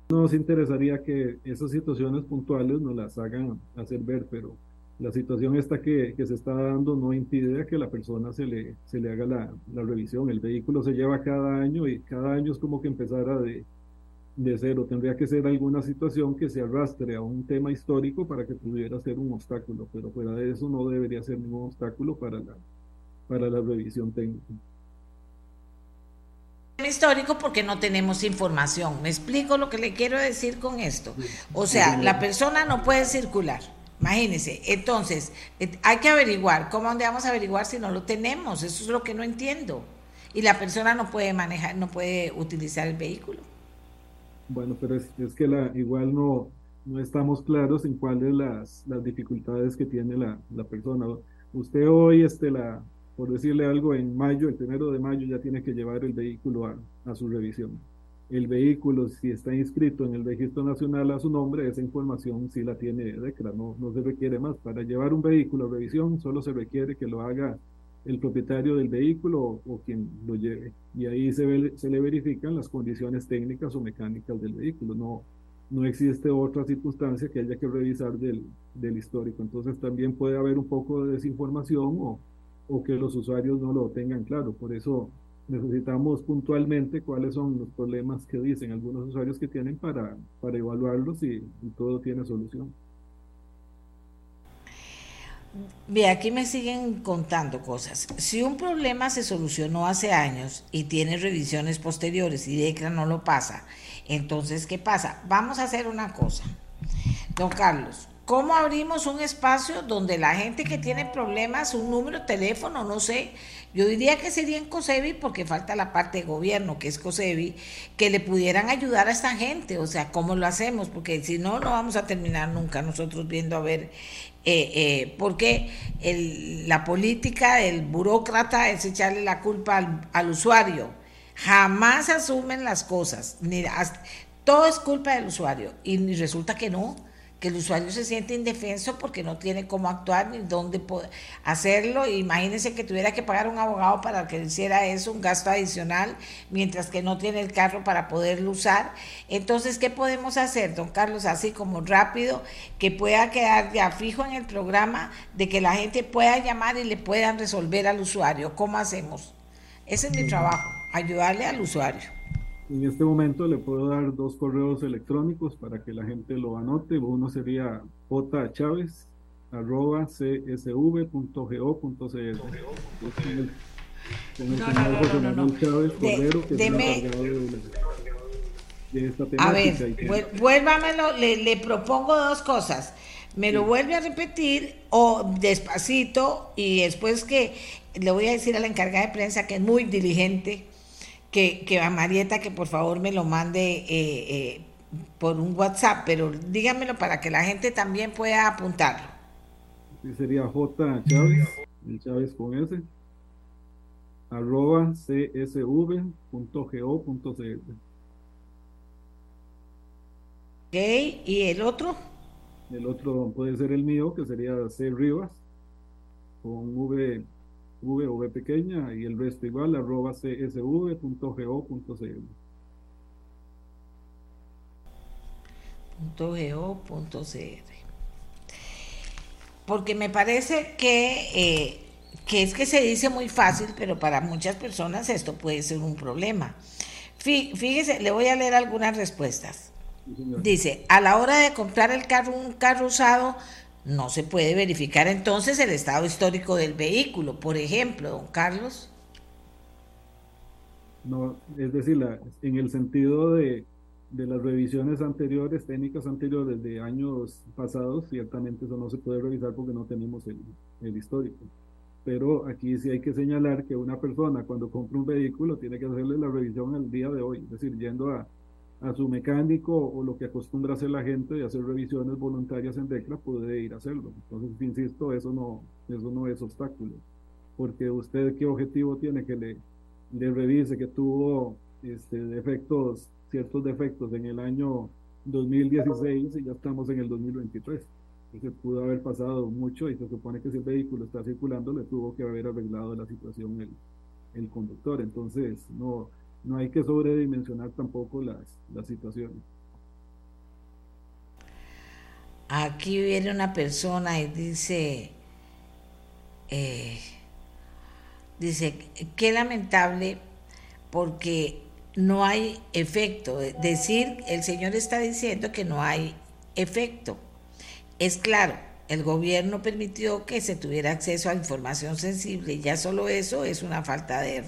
nos interesaría que esas situaciones puntuales nos las hagan hacer ver, pero la situación esta que, se está dando no impide que la persona se le, se le haga la, la, revisión. El vehículo se lleva cada año y cada año es como que empezara de, de cero. Tendría que ser alguna situación que se arrastre a un tema histórico para que pudiera ser un obstáculo, pero fuera de eso no debería ser ningún obstáculo para la, para la revisión técnica. Histórico porque no tenemos información. ¿Me explico lo que le quiero decir con esto? O sea, la persona no puede circular. Imagínense, entonces hay que averiguar, ¿cómo dónde vamos a averiguar si no lo tenemos? Eso es lo que no entiendo. Y la persona no puede manejar, no puede utilizar el vehículo. Bueno, pero es, es que la, igual no, no estamos claros en cuáles las, las dificultades que tiene la, la persona. Usted hoy, este, la, por decirle algo, en mayo, el primero de mayo ya tiene que llevar el vehículo a, a su revisión. El vehículo, si está inscrito en el registro nacional a su nombre, esa información sí la tiene DECRA, no, no se requiere más. Para llevar un vehículo a revisión solo se requiere que lo haga el propietario del vehículo o, quien lo lleve. Y ahí se, se le verifican las condiciones técnicas o mecánicas del vehículo. No, no existe otra circunstancia que haya que revisar del, del histórico. Entonces también puede haber un poco de desinformación o, o que los usuarios no lo tengan claro. Por eso necesitamos puntualmente cuáles son los problemas que dicen algunos usuarios que tienen para, para evaluarlos y, todo tiene solución. Ve, aquí me siguen contando cosas. Si un problema se solucionó hace años y tiene revisiones posteriores y DECRA no lo pasa, entonces, ¿qué pasa? Vamos a hacer una cosa. Don Carlos, ¿Cómo abrimos un espacio donde la gente que tiene problemas, un número teléfono, no sé, yo diría que sería en COSEBI porque falta la parte de gobierno, que es COSEBI, que le pudieran ayudar a esta gente, o sea, ¿cómo lo hacemos? Porque si no, no vamos a terminar nunca nosotros viendo a ver, eh, eh, porque la política del burócrata es echarle la culpa al, al usuario. Jamás asumen las cosas, ni, todo es culpa del usuario y resulta que no que el usuario se siente indefenso porque no tiene cómo actuar ni dónde hacerlo. Imagínense que tuviera que pagar un abogado para que hiciera eso, un gasto adicional, mientras que no tiene el carro para poderlo usar. Entonces, ¿qué podemos hacer, don Carlos? Así como rápido, que pueda quedar ya fijo en el programa, de que la gente pueda llamar y le puedan resolver al usuario. ¿Cómo hacemos? Ese es mi trabajo, ayudarle al usuario. En este momento le puedo dar dos correos electrónicos para que la gente lo anote. Uno sería jchávez arroba no, A ver, vuélvamelo, le, le propongo dos cosas. Me lo vuelve a repetir o despacito y después que le voy a decir a la encargada de prensa que es muy diligente que, a Marieta que por favor me lo mande eh, eh, por un WhatsApp, pero dígamelo para que la gente también pueda apuntarlo. Sí, sería J Chávez, Chávez con S, arroba csv.go.cr. Ok, ¿y el otro? El otro puede ser el mío, que sería C Rivas, con V V o V pequeña y el resto igual, arroba csv.go.cl. Porque me parece que, eh, que es que se dice muy fácil, pero para muchas personas esto puede ser un problema. Fíjese, le voy a leer algunas respuestas. Dice, a la hora de comprar el carro, un carro usado, no se puede verificar entonces el estado histórico del vehículo, por ejemplo, don Carlos. No, es decir, en el sentido de, las revisiones anteriores, técnicas anteriores de años pasados, ciertamente eso no se puede revisar porque no tenemos el, histórico. Pero aquí sí hay que señalar que una persona cuando compra un vehículo tiene que hacerle la revisión al día de hoy, es decir, yendo a, a su mecánico o lo que acostumbra hacer la gente de hacer revisiones voluntarias en DECRA puede ir a hacerlo. Entonces, insisto, eso no, eso no es obstáculo. Porque usted qué objetivo tiene que le, le revise que tuvo este, defectos, ciertos defectos en el año 2016 y ya estamos en el 2023. Entonces pudo haber pasado mucho y se supone que si el vehículo está circulando le tuvo que haber arreglado la situación el, el conductor. Entonces, no, no hay que sobredimensionar tampoco las, las situaciones. Aquí viene una persona y dice, eh, dice, qué lamentable porque no hay efecto. Decir, el Señor está diciendo que no hay efecto. Es claro, el gobierno permitió que se tuviera acceso a información sensible, ya solo eso es una falta de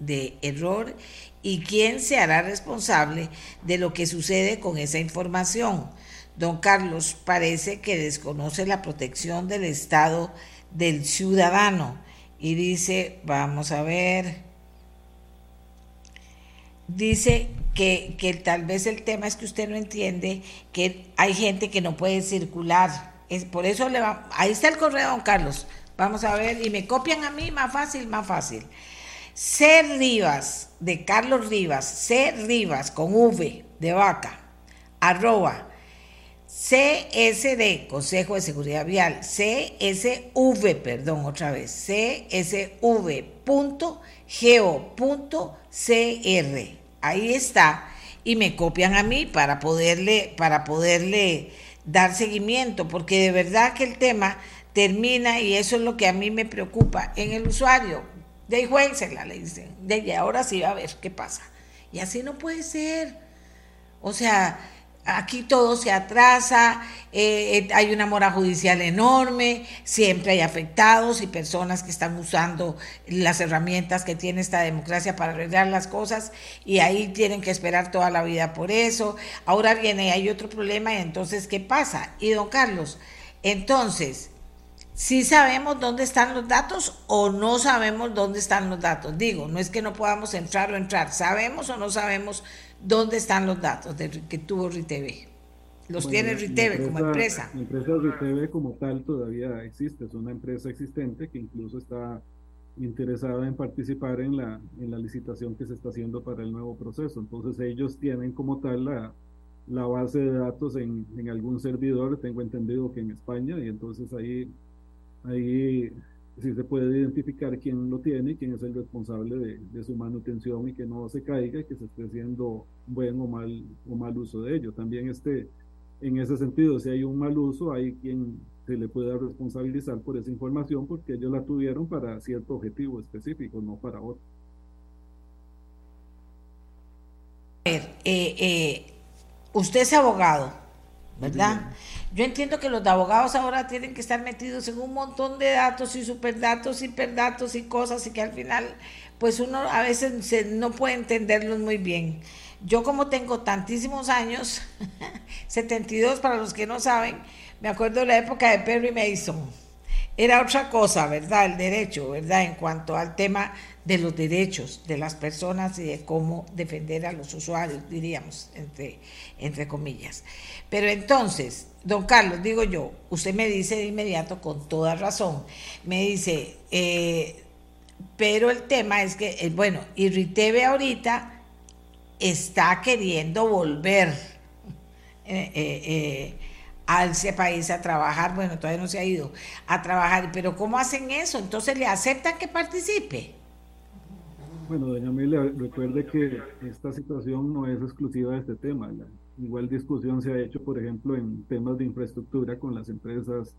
de error y quién se hará responsable de lo que sucede con esa información. Don Carlos parece que desconoce la protección del Estado del ciudadano y dice, vamos a ver, dice que, que, tal vez el tema es que usted no entiende que hay gente que no puede circular. Es, por eso le va, ahí está el correo, don Carlos. Vamos a ver, y me copian a mí, más fácil, más fácil. C. Rivas, de Carlos Rivas, C. Rivas, con V, de vaca, arroba, CSD, Consejo de Seguridad Vial, CSV, perdón, otra vez, csv.geo.cr. Ahí está. Y me copian a mí para poderle, para poderle dar seguimiento, porque de verdad que el tema termina, y eso es lo que a mí me preocupa, en el usuario. De ahí juénsela, le dicen. De ahí ahora sí va a ver qué pasa. Y así no puede ser. O sea, aquí todo se atrasa, eh, eh, hay una mora judicial enorme, siempre hay afectados y personas que están usando las herramientas que tiene esta democracia para arreglar las cosas y ahí tienen que esperar toda la vida por eso. Ahora viene, hay otro problema y entonces, ¿qué pasa? Y don Carlos, entonces, si sabemos dónde están los datos o no sabemos dónde están los datos. Digo, no es que no podamos entrar o entrar, sabemos o no sabemos dónde están los datos de, que tuvo RITV. Los tiene RITV como empresa. La empresa RITV como tal todavía existe, es una empresa existente que incluso está interesada en participar en la, en la licitación que se está haciendo para el nuevo proceso. Entonces ellos tienen como tal la, la base de datos en, en algún servidor, tengo entendido que en España, y entonces ahí Ahí sí se puede identificar quién lo tiene, quién es el responsable de, su manutención y que no se caiga y que se esté haciendo buen o mal, o mal uso de ello. También este, en ese sentido, si hay un mal uso, hay quien se le puede responsabilizar por esa información porque ellos la tuvieron para cierto objetivo específico, no para otro. A ver, eh, eh, usted es abogado, ¿verdad? Yo entiendo que los abogados ahora tienen que estar metidos en un montón de datos y superdatos, hiperdatos y cosas y que al final, pues uno a veces no puede entenderlos muy bien. Yo como tengo tantísimos años, 72 para los que no saben, me acuerdo de la época de Perry Mason. Era otra cosa, ¿verdad? El derecho, ¿verdad? En cuanto al tema de los derechos de las personas y de cómo defender a los usuarios, diríamos, entre, entre comillas. Pero entonces, don Carlos, digo yo, usted me dice de inmediato con toda razón, me dice, eh, pero el tema es que, eh, bueno, Irriteve ahorita está queriendo volver eh, a ese país a trabajar, bueno, todavía no se ha ido a trabajar, pero ¿cómo hacen eso? Entonces le aceptan que participe. Bueno, doña Amelia, recuerde que esta situación no es exclusiva de este tema. igual discusión se ha hecho, por ejemplo, en temas de infraestructura con las empresas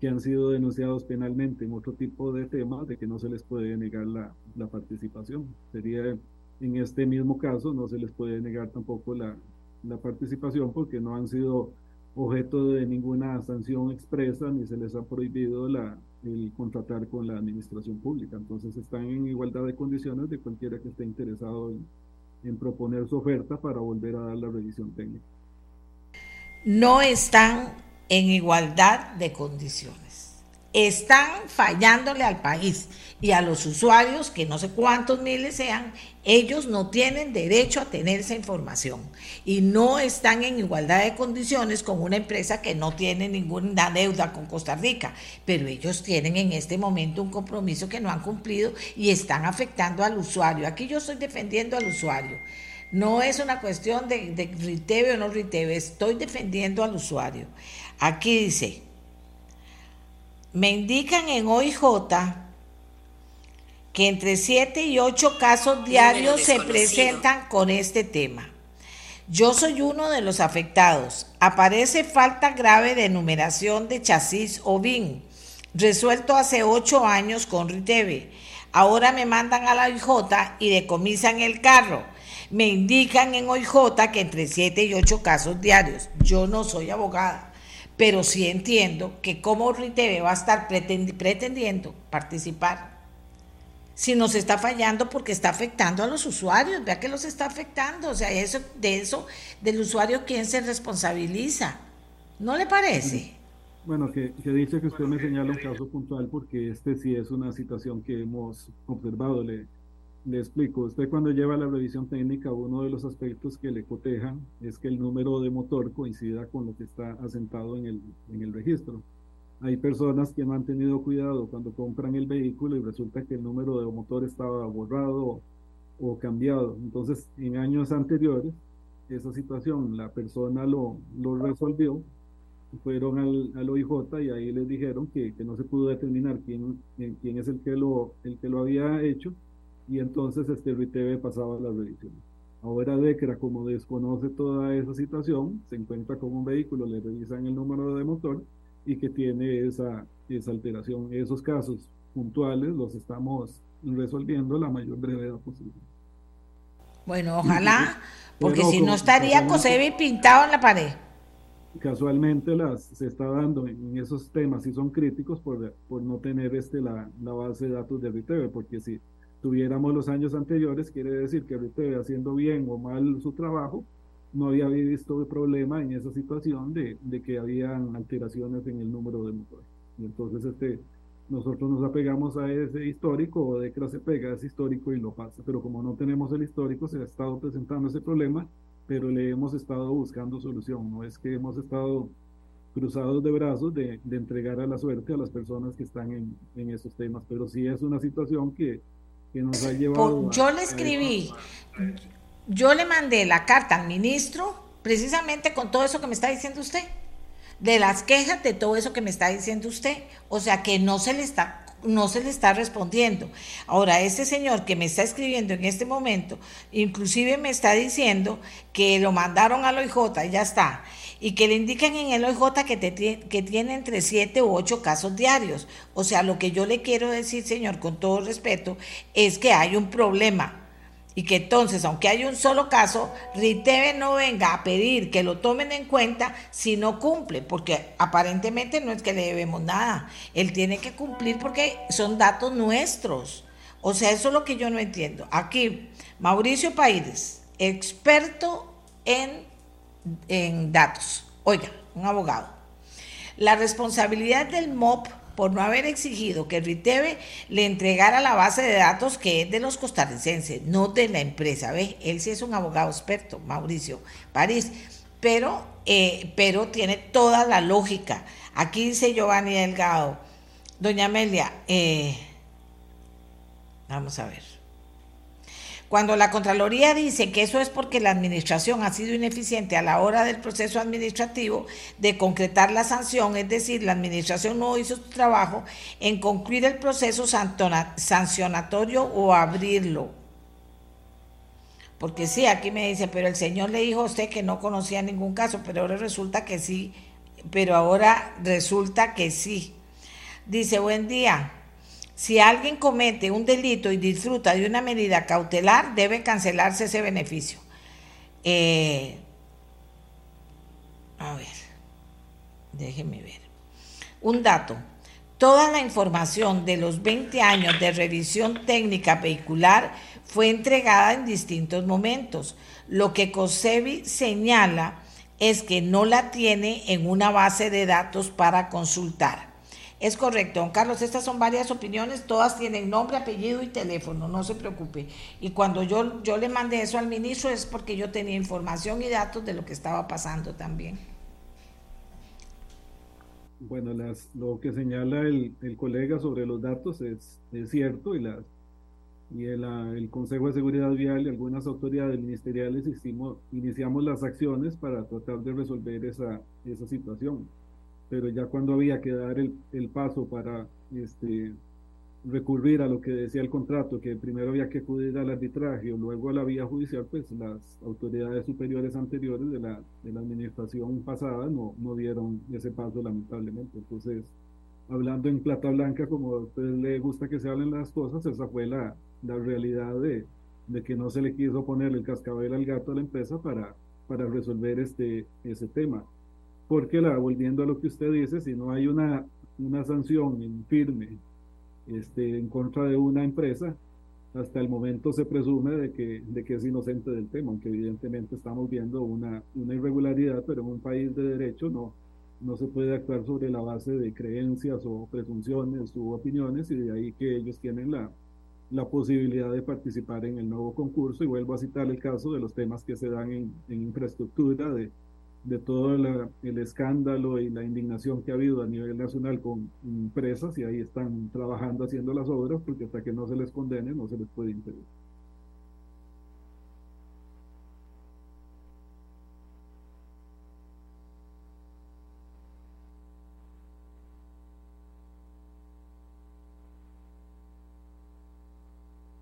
que han sido denunciados penalmente en otro tipo de temas de que no se les puede negar la, la participación. Sería en este mismo caso, no se les puede negar tampoco la, la participación porque no han sido objeto de ninguna sanción expresa ni se les ha prohibido la, el contratar con la administración pública. Entonces están en igualdad de condiciones de cualquiera que esté interesado en, proponer su oferta para volver a dar la revisión técnica. No están en igualdad de condiciones. Están fallándole al país y a los usuarios, que no sé cuántos miles sean, ellos no tienen derecho a tener esa información y no están en igualdad de condiciones con una empresa que no tiene ninguna deuda con Costa Rica, pero ellos tienen en este momento un compromiso que no han cumplido y están afectando al usuario. Aquí yo estoy defendiendo al usuario. No es una cuestión de, de Riteve o no Riteve, estoy defendiendo al usuario. Aquí dice, me indican en OIJ que entre 7 y 8 casos diarios se presentan con este tema. Yo soy uno de los afectados. Aparece falta grave de numeración de chasis o BIN, resuelto hace 8 años con RITEVE. Ahora me mandan a la OIJ y decomisan el carro. Me indican en OIJ que entre 7 y 8 casos diarios. Yo no soy abogada, pero sí entiendo que como RITEVE va a estar pretendiendo participar si nos está fallando porque está afectando a los usuarios, vea que los está afectando, o sea, eso, de eso, del usuario, ¿quién se responsabiliza? ¿No le parece? Bueno, que, dice que usted me señala un caso puntual porque este sí es una situación que hemos observado. Le, le explico, usted cuando lleva la revisión técnica, uno de los aspectos que le cotejan es que el número de motor coincida con lo que está asentado en el, en el registro. Hay personas que no han tenido cuidado cuando compran el vehículo y resulta que el número de motor estaba borrado o cambiado. Entonces, en años anteriores, esa situación la persona lo, lo resolvió, fueron al, al OIJ y ahí les dijeron que, que no se pudo determinar quién, quién es el que, lo, el que lo había hecho y entonces este RITV pasaba la revisión. Ahora DECRA, como desconoce toda esa situación, se encuentra con un vehículo, le revisan el número de motor y que tiene esa, esa alteración. Esos casos puntuales los estamos resolviendo la mayor brevedad posible. Bueno, ojalá, porque si no estaría Cosevi pintado en la pared. Casualmente las se está dando en esos temas y son críticos por, por no tener este la, la base de datos de RITV, porque si tuviéramos los años anteriores, quiere decir que RITV haciendo bien o mal su trabajo, no había visto el problema en esa situación de, de que habían alteraciones en el número de motores. Y entonces este, nosotros nos apegamos a ese histórico, o DECRA se pega a ese histórico y lo pasa. Pero como no tenemos el histórico, se ha estado presentando ese problema, pero le hemos estado buscando solución. No es que hemos estado cruzados de brazos de, de entregar a la suerte a las personas que están en, en esos temas, pero sí es una situación que, que nos ha llevado... Yo le escribí, yo le mandé la carta al ministro precisamente con todo eso que me está diciendo usted, de las quejas, de todo eso que me está diciendo usted, o sea que no se le está no se le está respondiendo. Ahora, este señor que me está escribiendo en este momento, inclusive me está diciendo que lo mandaron al OIJ y ya está, y que le indican en el OIJ que, te, que tiene entre siete u ocho casos diarios. O sea, lo que yo le quiero decir, señor, con todo respeto, es que hay un problema y que entonces, aunque hay un solo caso, RITEVE no venga a pedir que lo tomen en cuenta si no cumple, porque aparentemente no es que le debemos nada, él tiene que cumplir porque son datos nuestros. O sea, eso es lo que yo no entiendo. Aquí, Mauricio Paídes, experto en, en datos, oiga, un abogado. La responsabilidad del MOP por no haber exigido que Riteve le entregara la base de datos que es de los costarricenses, no de la empresa. ¿Ve? Él sí es un abogado experto, Mauricio París, pero, eh, pero tiene toda la lógica. Aquí dice Giovanni Delgado, doña Amelia, eh, vamos a ver. Cuando la Contraloría dice que eso es porque la administración ha sido ineficiente a la hora del proceso administrativo de concretar la sanción, es decir, la administración no hizo su trabajo en concluir el proceso sancionatorio o abrirlo. Porque sí, aquí me dice, pero el señor le dijo a usted que no conocía ningún caso, pero ahora resulta que sí, pero ahora resulta que sí. Dice, buen día. Si alguien comete un delito y disfruta de una medida cautelar, debe cancelarse ese beneficio. Eh, a ver, déjeme ver. Un dato. Toda la información de los 20 años de revisión técnica vehicular fue entregada en distintos momentos. Lo que COSEBI señala es que no la tiene en una base de datos para consultar. Es correcto, don Carlos, estas son varias opiniones, todas tienen nombre, apellido y teléfono, no se preocupe. Y cuando yo, yo le mandé eso al ministro es porque yo tenía información y datos de lo que estaba pasando también. Bueno, las, lo que señala el, el, colega sobre los datos es, cierto y, las, y el, el, Consejo de Seguridad Vial y algunas autoridades ministeriales hicimos, iniciamos las acciones para tratar de resolver esa, esa situación pero ya cuando había que dar el, el, paso para este, recurrir a lo que decía el contrato, que primero había que acudir al arbitraje o luego a la vía judicial, pues las autoridades superiores anteriores de la, de la administración pasada no, no dieron ese paso lamentablemente. Entonces, hablando en plata blanca, como a ustedes les gusta que se hablen las cosas, esa fue la, la realidad de, de que no se le quiso poner el cascabel al gato a la empresa para, para resolver este, ese tema porque la, volviendo a lo que usted dice, si no hay una, una sanción firme este, en contra de una empresa, hasta el momento se presume de que, de que es inocente del tema, aunque evidentemente estamos viendo una, una irregularidad, pero en un país de derecho no, no se puede actuar sobre la base de creencias o presunciones u opiniones y de ahí que ellos tienen la, la posibilidad de participar en el nuevo concurso. Y vuelvo a citar el caso de los temas que se dan en, en infraestructura, de de todo el escándalo y la indignación que ha habido a nivel nacional con empresas y ahí están trabajando haciendo las obras porque hasta que no se les condene no se les puede impedir.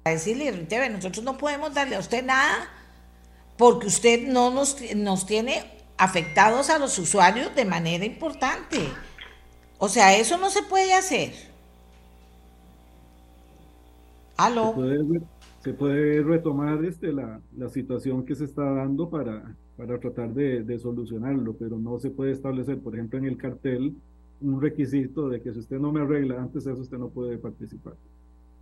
A decirle, nosotros no podemos darle a usted nada porque usted no nos, nos tiene afectados a los usuarios de manera importante. O sea, eso no se puede hacer. ¿Aló? Se puede, retomar este, la, la, situación que se está dando para, para tratar de, de, solucionarlo, pero no se puede establecer, por ejemplo, en el cartel un requisito de que si usted no me arregla antes eso, usted no puede participar.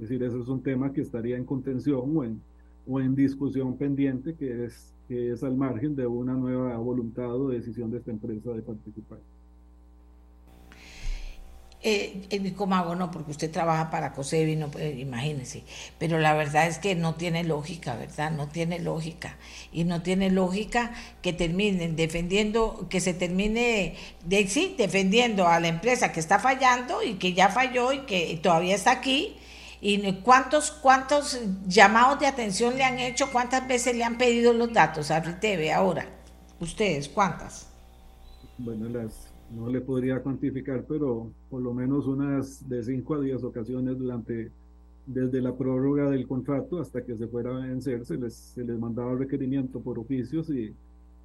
Es decir, eso es un tema que estaría en contención o en, o en discusión pendiente, que es que es al margen de una nueva voluntad o decisión de esta empresa de participar. Eh, eh ¿Cómo hago? No, porque usted trabaja para COSEBI, no, imagínese. Pero la verdad es que no tiene lógica, ¿verdad? No tiene lógica. Y no tiene lógica que terminen defendiendo, que se termine, de, sí, defendiendo a la empresa que está fallando y que ya falló y que todavía está aquí ¿Y cuántos, cuántos llamados de atención le han hecho? ¿Cuántas veces le han pedido los datos a RITV ahora? ¿Ustedes cuántas? Bueno, las, no le podría cuantificar, pero por lo menos unas de 5 a 10 ocasiones durante, desde la prórroga del contrato hasta que se fuera a vencer, se les, se les mandaba requerimiento por oficios y,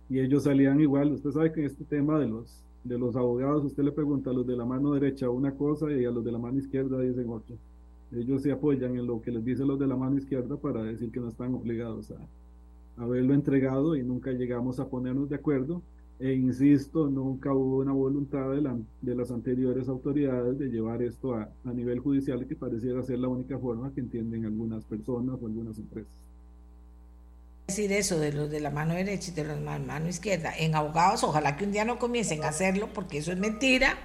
y ellos salían igual. Usted sabe que este tema de los, de los abogados, usted le pregunta a los de la mano derecha una cosa y a los de la mano izquierda dicen otra ellos se apoyan en lo que les dicen los de la mano izquierda para decir que no están obligados a haberlo entregado y nunca llegamos a ponernos de acuerdo. E insisto, nunca hubo una voluntad de, la, de las anteriores autoridades de llevar esto a, a nivel judicial, que pareciera ser la única forma que entienden algunas personas o algunas empresas. Decir eso de los de la mano derecha y de los de la mano izquierda. En abogados, ojalá que un día no comiencen a hacerlo porque eso es mentira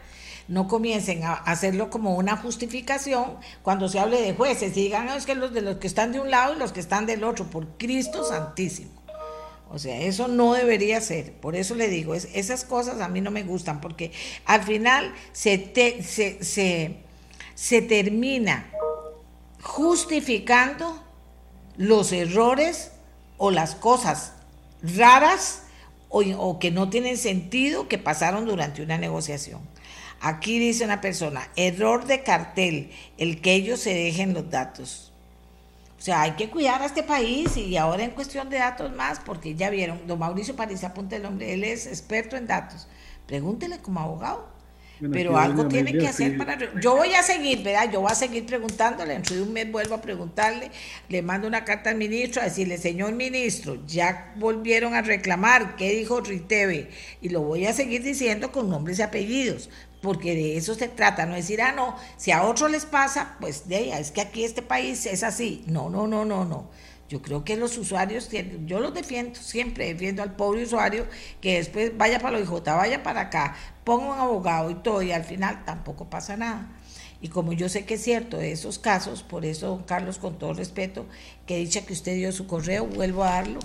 no comiencen a hacerlo como una justificación cuando se hable de jueces y digan, es que los de los que están de un lado y los que están del otro, por Cristo Santísimo. O sea, eso no debería ser. Por eso le digo, es, esas cosas a mí no me gustan, porque al final se, se, se, termina justificando los errores o las cosas raras o, que no tienen sentido que pasaron durante una negociación. Aquí dice una persona, error de cartel, el que ellos se dejen los datos. O sea, hay que cuidar a este país y ahora en cuestión de datos más, porque ya vieron, don Mauricio París, apunte el nombre, él es experto en datos. Pregúntele como abogado pero algo tiene que hacer para... Yo voy a seguir, ¿verdad? Yo voy a seguir preguntándole, dentro de un mes vuelvo a preguntarle, le mando una carta al ministro a decirle, señor ministro, ya volvieron a reclamar, ¿qué dijo Riteve? Y lo voy a seguir diciendo con nombres y apellidos, porque de eso se trata, no decir, ah, no, si a otros les pasa, pues de ella, es que aquí este país es así. No, no, no, no, no. Yo creo que los usuarios, yo los defiendo, siempre defiendo al pobre usuario que después vaya para lo IJ, vaya para acá, ponga un abogado y todo, y al final tampoco pasa nada. Y como yo sé que es cierto esos casos, por eso, don Carlos, con todo respeto, que dicha que usted dio su correo, vuelvo a darlo.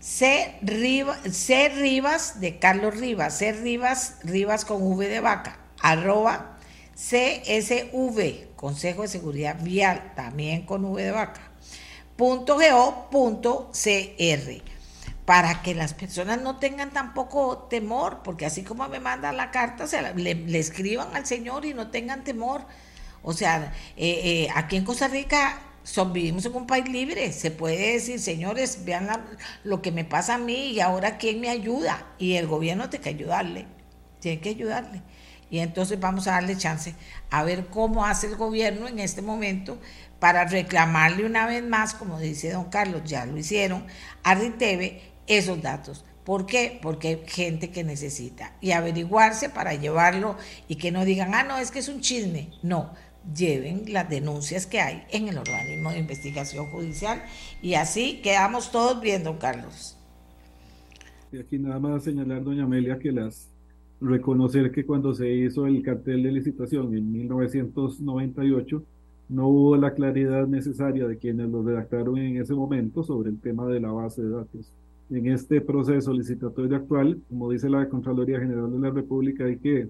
C. Rivas, C. Rivas de Carlos Rivas, C. Rivas, Rivas con V de vaca, arroba CSV, Consejo de Seguridad Vial, también con V de vaca .go.cr para que las personas no tengan tampoco temor, porque así como me manda la carta, se le, escriban al Señor y no tengan temor. O sea, eh, eh, aquí en Costa Rica son, vivimos en un país libre, se puede decir, señores, vean lo que me pasa a mí y ahora quién me ayuda. Y el gobierno tiene que ayudarle, tiene que ayudarle. Y entonces vamos a darle chance a ver cómo hace el gobierno en este momento para reclamarle una vez más, como dice don Carlos, ya lo hicieron, a Riteve esos datos. ¿Por qué? Porque hay gente que necesita. Y averiguarse para llevarlo y que no digan, ah, no, es que es un chisme. No, lleven las denuncias que hay en el organismo de investigación judicial y así quedamos todos viendo, Carlos. Y aquí nada más señalar, doña Amelia, que las reconocer que cuando se hizo el cartel de licitación en 1998 no hubo la claridad necesaria de quienes lo redactaron en ese momento sobre el tema de la base de datos. En este proceso licitatorio actual, como dice la Contraloría General de la República, hay que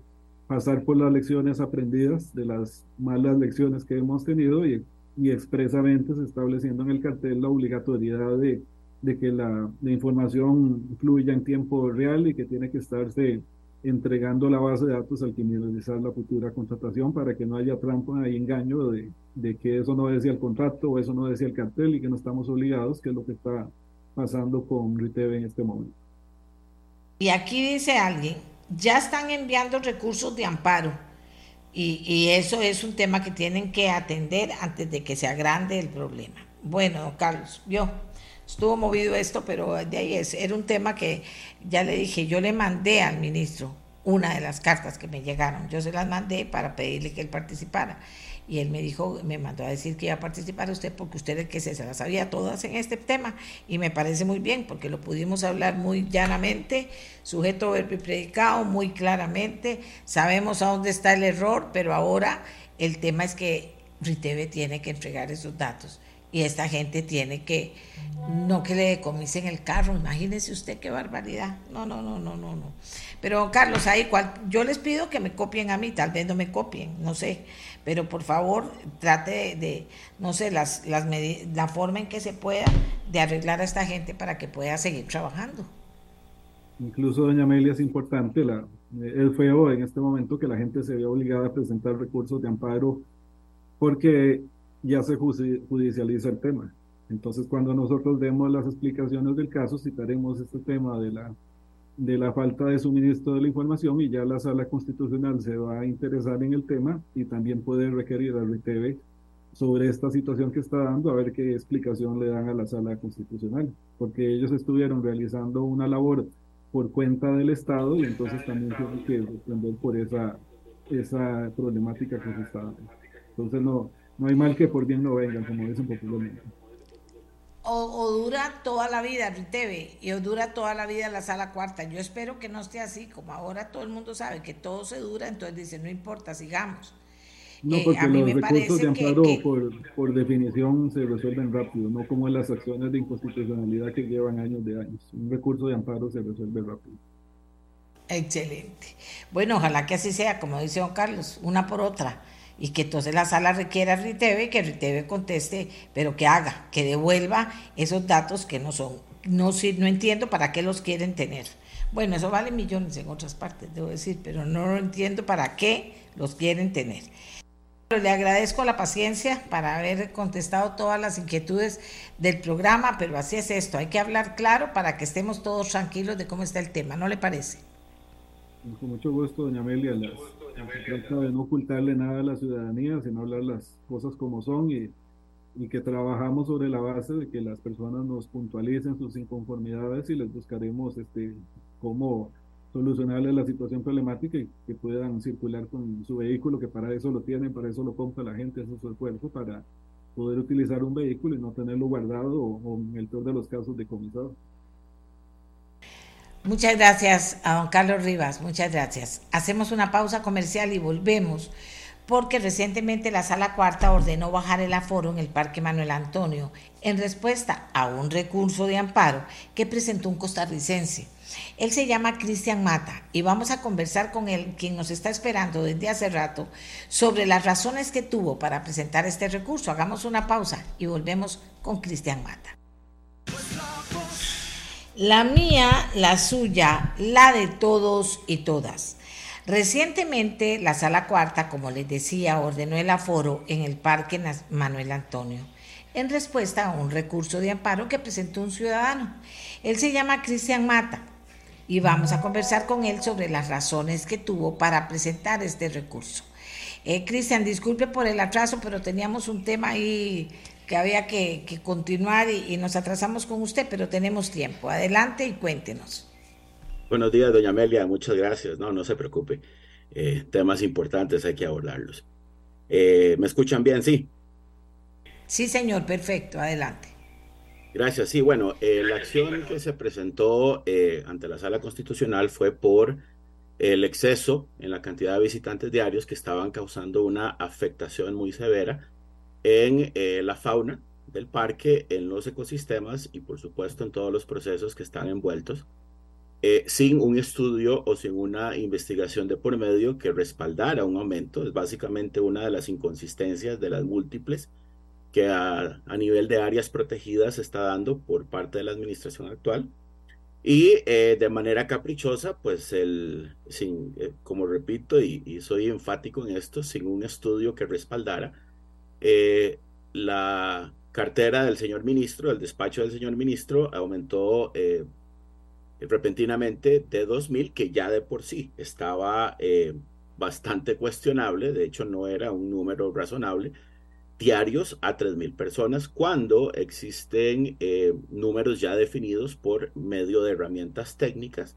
pasar por las lecciones aprendidas de las malas lecciones que hemos tenido y, y expresamente se estableciendo en el cartel la obligatoriedad de, de que la, la, información fluya en tiempo real y que tiene que estarse entregando la base de datos al que realizar la futura contratación para que no haya trampa y engaño de, de que eso no decía el contrato o eso no decía el cartel y que no estamos obligados, que es lo que está pasando con RITEV en este momento. Y aquí dice alguien, ya están enviando recursos de amparo. Y, eso es un tema que tienen que atender antes de que se agrande el problema. Bueno, Carlos, yo estuvo movido esto, pero de ahí es, era un tema que ya le dije, yo le mandé al ministro una de las cartas que me llegaron, yo se las mandé para pedirle que él participara y él me dijo, me mandó a decir que iba a participar usted porque usted es el que se, las sabía todas en este tema. Y me parece muy bien porque lo pudimos hablar muy llanamente, sujeto, verbo y predicado, muy claramente, sabemos a dónde está el error, pero ahora el tema es que Riteve tiene que entregar esos datos. Y esta gente tiene que, no que le decomisen el carro, imagínese usted qué barbaridad, no, no, no, no, no, no. Pero Carlos, ahí cual, yo les pido que me copien a mí, tal vez no me copien, no sé, pero por favor trate de, no sé, las, las la forma en que se pueda de arreglar a esta gente para que pueda seguir trabajando. Incluso, doña Amelia, es importante, la, es feo en este momento que la gente se vea obligada a presentar recursos de amparo porque ya se judicializa el tema. Entonces, cuando nosotros demos las explicaciones del caso, citaremos este tema de la de la falta de suministro de la información y ya la sala constitucional se va a interesar en el tema y también puede requerir al RTV sobre esta situación que está dando, a ver qué explicación le dan a la sala constitucional, porque ellos estuvieron realizando una labor por cuenta del Estado y entonces también tienen que responder por esa, esa problemática que se está dando. Entonces no, no hay mal que por bien no vengan, como dicen popularmente o, dura toda la vida TV y o dura toda la vida la sala cuarta. Yo espero que no esté así, como ahora todo el mundo sabe que todo se dura, entonces dice, no importa, sigamos. No, eh, porque los recursos de amparo por, por, definición se resuelven rápido, no como las acciones de inconstitucionalidad que llevan años de años. Un recurso de amparo se resuelve rápido. Excelente. Bueno, ojalá que así sea, como dice don Carlos, una por otra y que entonces la sala requiera a Riteve, que Riteve conteste, pero que haga, que devuelva esos datos que no son. No, no entiendo para qué los quieren tener. Bueno, eso vale millones en otras partes, debo decir, pero no entiendo para qué los quieren tener. Le agradezco la paciencia para haber contestado todas las inquietudes del programa, pero así es esto, hay que hablar claro para que estemos todos tranquilos de cómo está el tema, ¿no le parece? Con mucho gusto, doña Amelia. Las se trata de no ocultarle nada a la ciudadanía, sino hablar las cosas como son y, y, que trabajamos sobre la base de que las personas nos puntualicen sus inconformidades y les buscaremos este, cómo solucionarles la situación problemática y que puedan circular con su vehículo, que para eso lo tienen, para eso lo compra la gente, hace su esfuerzo para poder utilizar un vehículo y no tenerlo guardado o, o en el peor de los casos decomisado. Muchas gracias a don Carlos Rivas, muchas gracias. Hacemos una pausa comercial y volvemos, porque recientemente la Sala Cuarta ordenó bajar el aforo en el Parque Manuel Antonio en respuesta a un recurso de amparo que presentó un costarricense. Él se llama Cristian Mata y vamos a conversar con él, quien nos está esperando desde hace rato, sobre las razones que tuvo para presentar este recurso. Hagamos una pausa y volvemos con Cristian Mata. La mía, la suya, la de todos y todas. Recientemente, la Sala Cuarta, como les decía, ordenó el aforo en el Parque Manuel Antonio, en respuesta a un recurso de amparo que presentó un ciudadano. Él se llama Cristian Mata y vamos a conversar con él sobre las razones que tuvo para presentar este recurso. Eh, Cristian, disculpe por el atraso, pero teníamos un tema ahí que había que, continuar y, nos atrasamos con usted, pero tenemos tiempo. Adelante y cuéntenos. Buenos días, doña Amelia, muchas gracias. No, no se preocupe. Eh, temas importantes hay que abordarlos. Eh, ¿Me escuchan bien? Sí. Sí, señor, perfecto, adelante. Gracias. Sí, bueno, eh, la acción que se presentó ante la Sala Constitucional fue por el exceso en la cantidad de visitantes diarios que estaban causando una afectación muy severa en la fauna del parque, en los ecosistemas y por supuesto en todos los procesos que están envueltos, sin un estudio o sin una investigación de por medio que respaldara un aumento. Es básicamente una de las inconsistencias de las múltiples que a, nivel de áreas protegidas se está dando por parte de la administración actual. Y eh, de manera caprichosa, pues el, sin, eh, como repito y, soy enfático en esto, sin un estudio que respaldara eh, la cartera del señor ministro, el despacho del señor ministro aumentó repentinamente de 2.000, que ya de por sí estaba bastante cuestionable, de hecho no era un número razonable, diarios a 3.000 personas cuando existen eh, números ya definidos por medio de herramientas técnicas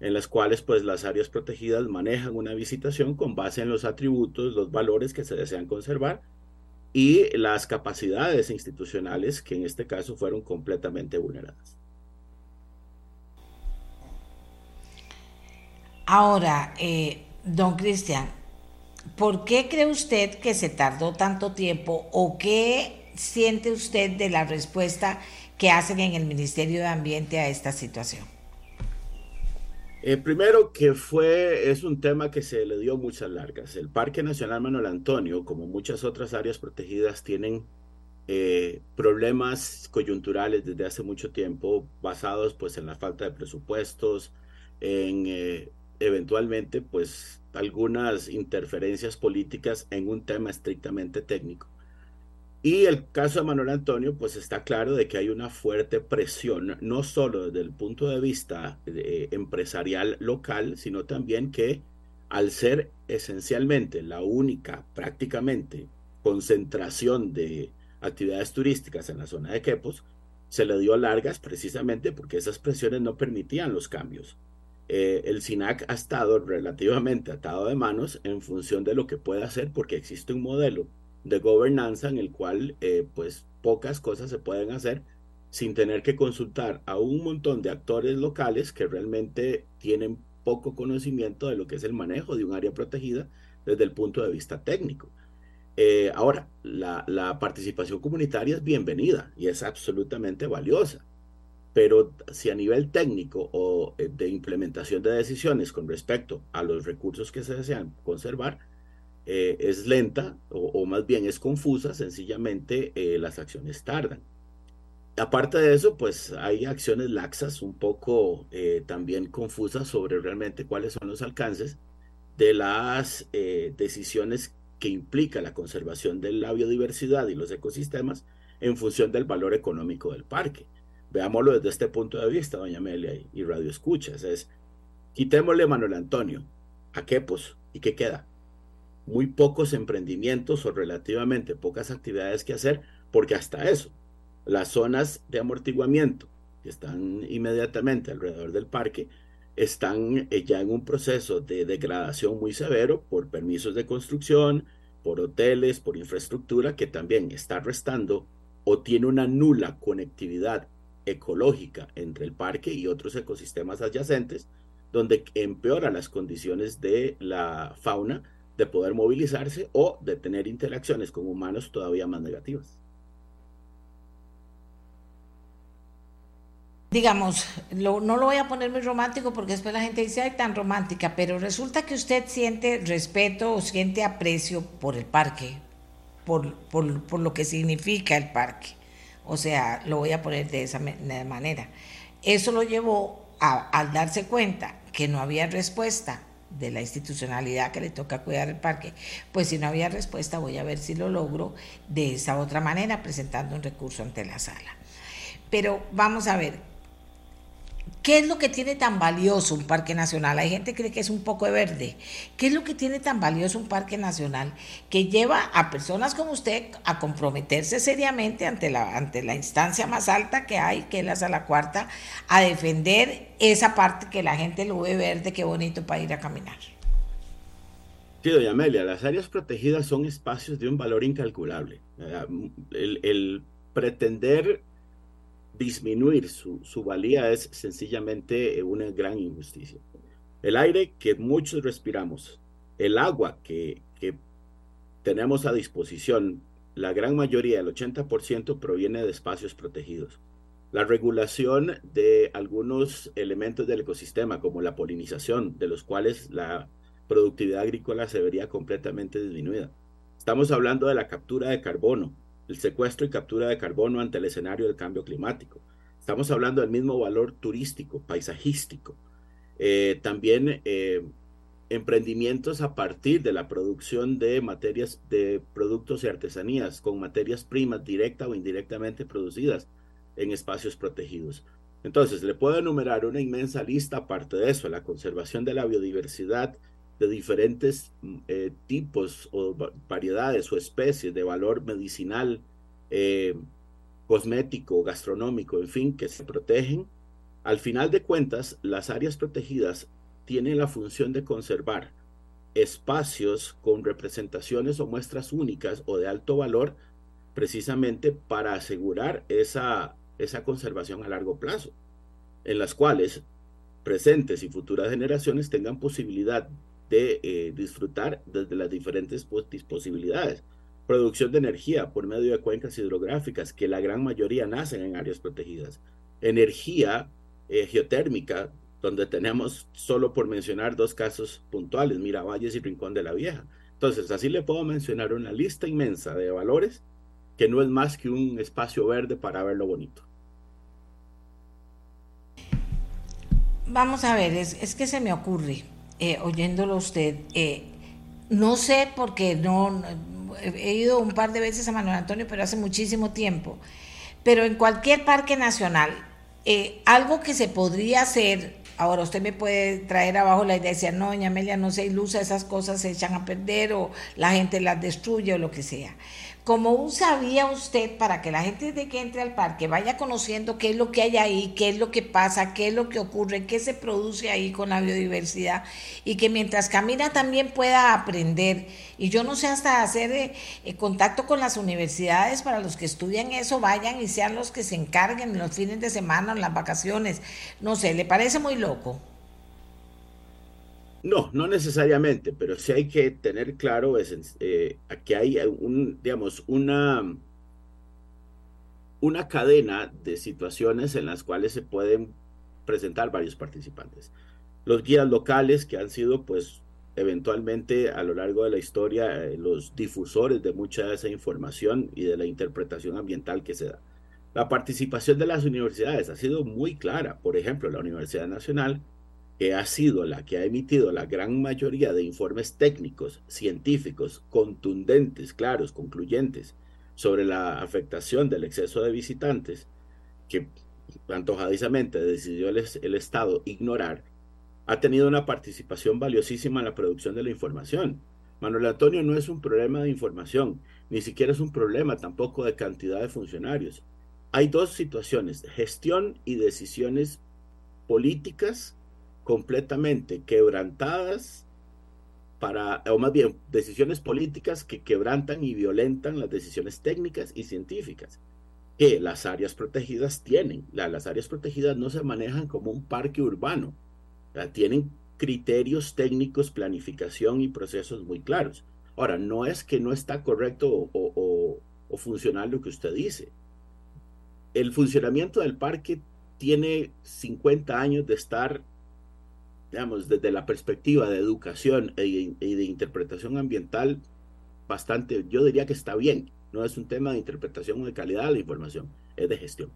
en las cuales pues las áreas protegidas manejan una visitación con base en los atributos, los valores que se desean conservar y las capacidades institucionales que en este caso fueron completamente vulneradas. Ahora, eh, don Cristian, ¿Por qué cree usted que se tardó tanto tiempo o qué siente usted de la respuesta que hacen en el Ministerio de Ambiente a esta situación? Eh, primero que fue, es un tema que se le dio muchas largas. El Parque Nacional Manuel Antonio, como muchas otras áreas protegidas, tienen eh, problemas coyunturales desde hace mucho tiempo, basados pues en la falta de presupuestos, en eh, eventualmente pues algunas interferencias políticas en un tema estrictamente técnico. Y el caso de Manuel Antonio, pues está claro de que hay una fuerte presión, no solo desde el punto de vista eh, empresarial local, sino también que al ser esencialmente la única, prácticamente, concentración de actividades turísticas en la zona de Quepos, se le dio largas precisamente porque esas presiones no permitían los cambios. Eh, el SINAC ha estado relativamente atado de manos en función de lo que puede hacer porque existe un modelo de gobernanza en el cual eh, pues pocas cosas se pueden hacer sin tener que consultar a un montón de actores locales que realmente tienen poco conocimiento de lo que es el manejo de un área protegida desde el punto de vista técnico. Eh, ahora, la participación comunitaria es bienvenida y es absolutamente valiosa pero si a nivel técnico o eh, de implementación de decisiones con respecto a los recursos que se desean conservar, eh, es lenta o, más bien es confusa, sencillamente eh, las acciones tardan. Aparte de eso, pues hay acciones laxas, un poco también confusas sobre realmente cuáles son los alcances de las decisiones que implica la conservación de la biodiversidad y los ecosistemas en función del valor económico del parque. Veámoslo desde este punto de vista, doña Amelia y, Radio Escuchas. Es, quitémosle Manuel Antonio a Quepos y ¿qué queda? Muy pocos emprendimientos o relativamente pocas actividades que hacer, porque hasta eso, las zonas de amortiguamiento que están inmediatamente alrededor del parque están eh, ya en un proceso de degradación muy severo por permisos de construcción, por hoteles, por infraestructura que también está restando o tiene una nula conectividad ecológica entre el parque y otros ecosistemas adyacentes, donde empeora las condiciones de la fauna de poder movilizarse o de tener interacciones con humanos todavía más negativas. Digamos, no lo voy a poner muy romántico porque después la gente dice, ay, tan romántica, pero resulta que usted siente respeto o siente aprecio por el parque, por, por, por lo que significa el parque. O sea, lo voy a poner de esa manera. Eso lo llevó al darse cuenta que no había respuesta de la institucionalidad que le toca cuidar el parque, pues si no había respuesta voy a ver si lo logro de esa otra manera, presentando un recurso ante la sala. Pero vamos a ver, ¿Qué es lo que tiene tan valioso un parque nacional? Hay gente que cree que es un poco de verde. ¿Qué es lo que tiene tan valioso un parque nacional que lleva a personas como usted a comprometerse seriamente ante la, ante la instancia más alta que hay, que es la sala cuarta, a defender esa parte que la gente lo ve verde, qué bonito para ir a caminar? Sí, doña Amelia, las áreas protegidas son espacios de un valor incalculable. El, pretender disminuir su, su, valía es sencillamente una gran injusticia. El aire que muchos respiramos, el agua que, que tenemos a disposición, la gran mayoría, el 80%, proviene de espacios protegidos. La regulación de algunos elementos del ecosistema, como la polinización, de los cuales la productividad agrícola se vería completamente disminuida. Estamos hablando de la captura de carbono, el secuestro y captura de carbono ante el escenario del cambio climático. Estamos hablando del mismo valor turístico, paisajístico. Eh, también eh, emprendimientos a partir de la producción de materias, de productos y artesanías con materias primas directa o indirectamente producidas en espacios protegidos. Entonces, le puedo enumerar una inmensa lista aparte de eso, la conservación de la biodiversidad, de diferentes mm, eh, tipos o variedades o especies de valor medicinal, eh, cosmético, gastronómico, en fin, que se protegen. Al final de cuentas, las áreas protegidas tienen la función de conservar espacios con representaciones o muestras únicas o de alto valor precisamente para asegurar esa, esa conservación a largo plazo, en las cuales presentes y futuras generaciones tengan posibilidad eh, disfrutar desde las diferentes posibilidades. Producción de energía por medio de cuencas hidrográficas, que la gran mayoría nacen en áreas protegidas. Energía eh, geotérmica, donde tenemos, solo por mencionar dos casos puntuales, Miravalles y Rincón de la Vieja. Entonces, así le puedo mencionar una lista inmensa de valores que no es más que un espacio verde para ver lo bonito. Vamos a ver, es, es que se me ocurre eh, oyéndolo usted. Eh, no sé porque no, he ido un par de veces a Manuel Antonio, pero hace muchísimo tiempo. Pero en cualquier parque nacional, eh, algo que se podría hacer, ahora usted me puede traer abajo la idea de decir, no, doña Amelia, no se ilusa, esas cosas se echan a perder o la gente las destruye o lo que sea como un sabía usted para que la gente de que entre al parque vaya conociendo qué es lo que hay ahí, qué es lo que pasa, qué es lo que ocurre, qué se produce ahí con la biodiversidad y que mientras camina también pueda aprender. Y yo no sé hasta hacer eh, eh, contacto con las universidades para los que estudian eso, vayan y sean los que se encarguen en los fines de semana, las vacaciones. No sé, ¿le parece muy loco? No, no necesariamente, pero sí hay que tener claro eh, que hay un, digamos, una, una cadena de situaciones en las cuales se pueden presentar varios participantes. Los guías locales que han sido, pues, eventualmente a lo largo de la historia, eh, los difusores de mucha de esa información y de la interpretación ambiental que se da. La participación de las universidades ha sido muy clara. Por ejemplo, la Universidad Nacional que ha sido la que ha emitido la gran mayoría de informes técnicos, científicos, contundentes, claros, concluyentes, sobre la afectación del exceso de visitantes, que antojadizamente decidió el, el Estado ignorar, ha tenido una participación valiosísima en la producción de la información. Manuel Antonio no es un problema de información, ni siquiera es un problema tampoco de cantidad de funcionarios. Hay dos situaciones, gestión y decisiones políticas completamente quebrantadas para, o más bien, decisiones políticas que quebrantan y violentan las decisiones técnicas y científicas que las áreas protegidas tienen. las áreas protegidas no se manejan como un parque urbano, tienen criterios técnicos, planificación y procesos muy claros. Ahora, no es que no está correcto o, o, o funcional lo que usted dice. El funcionamiento del parque tiene 50 años de estar digamos, desde la perspectiva de educación y de interpretación ambiental, bastante, yo diría que está bien. No es un tema de interpretación o de calidad de la información, es de gestión.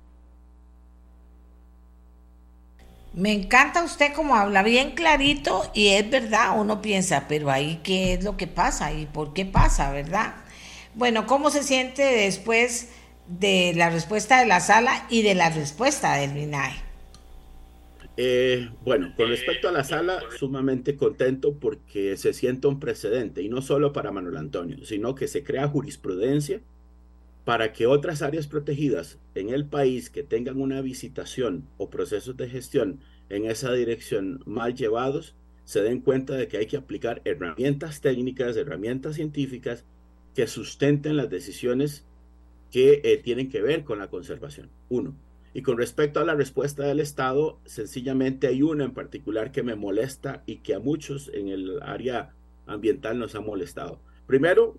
Me encanta usted como habla bien clarito y es verdad, uno piensa, pero ahí qué es lo que pasa y por qué pasa, ¿verdad? Bueno, ¿cómo se siente después de la respuesta de la sala y de la respuesta del MINAE? Eh, bueno, con respecto a la sala, sumamente contento porque se siente un precedente, y no solo para Manuel Antonio, sino que se crea jurisprudencia para que otras áreas protegidas en el país que tengan una visitación o procesos de gestión en esa dirección mal llevados se den cuenta de que hay que aplicar herramientas técnicas, herramientas científicas que sustenten las decisiones que eh, tienen que ver con la conservación. Uno. Y con respecto a la respuesta del Estado, sencillamente hay una en particular que me molesta y que a muchos en el área ambiental nos ha molestado. Primero,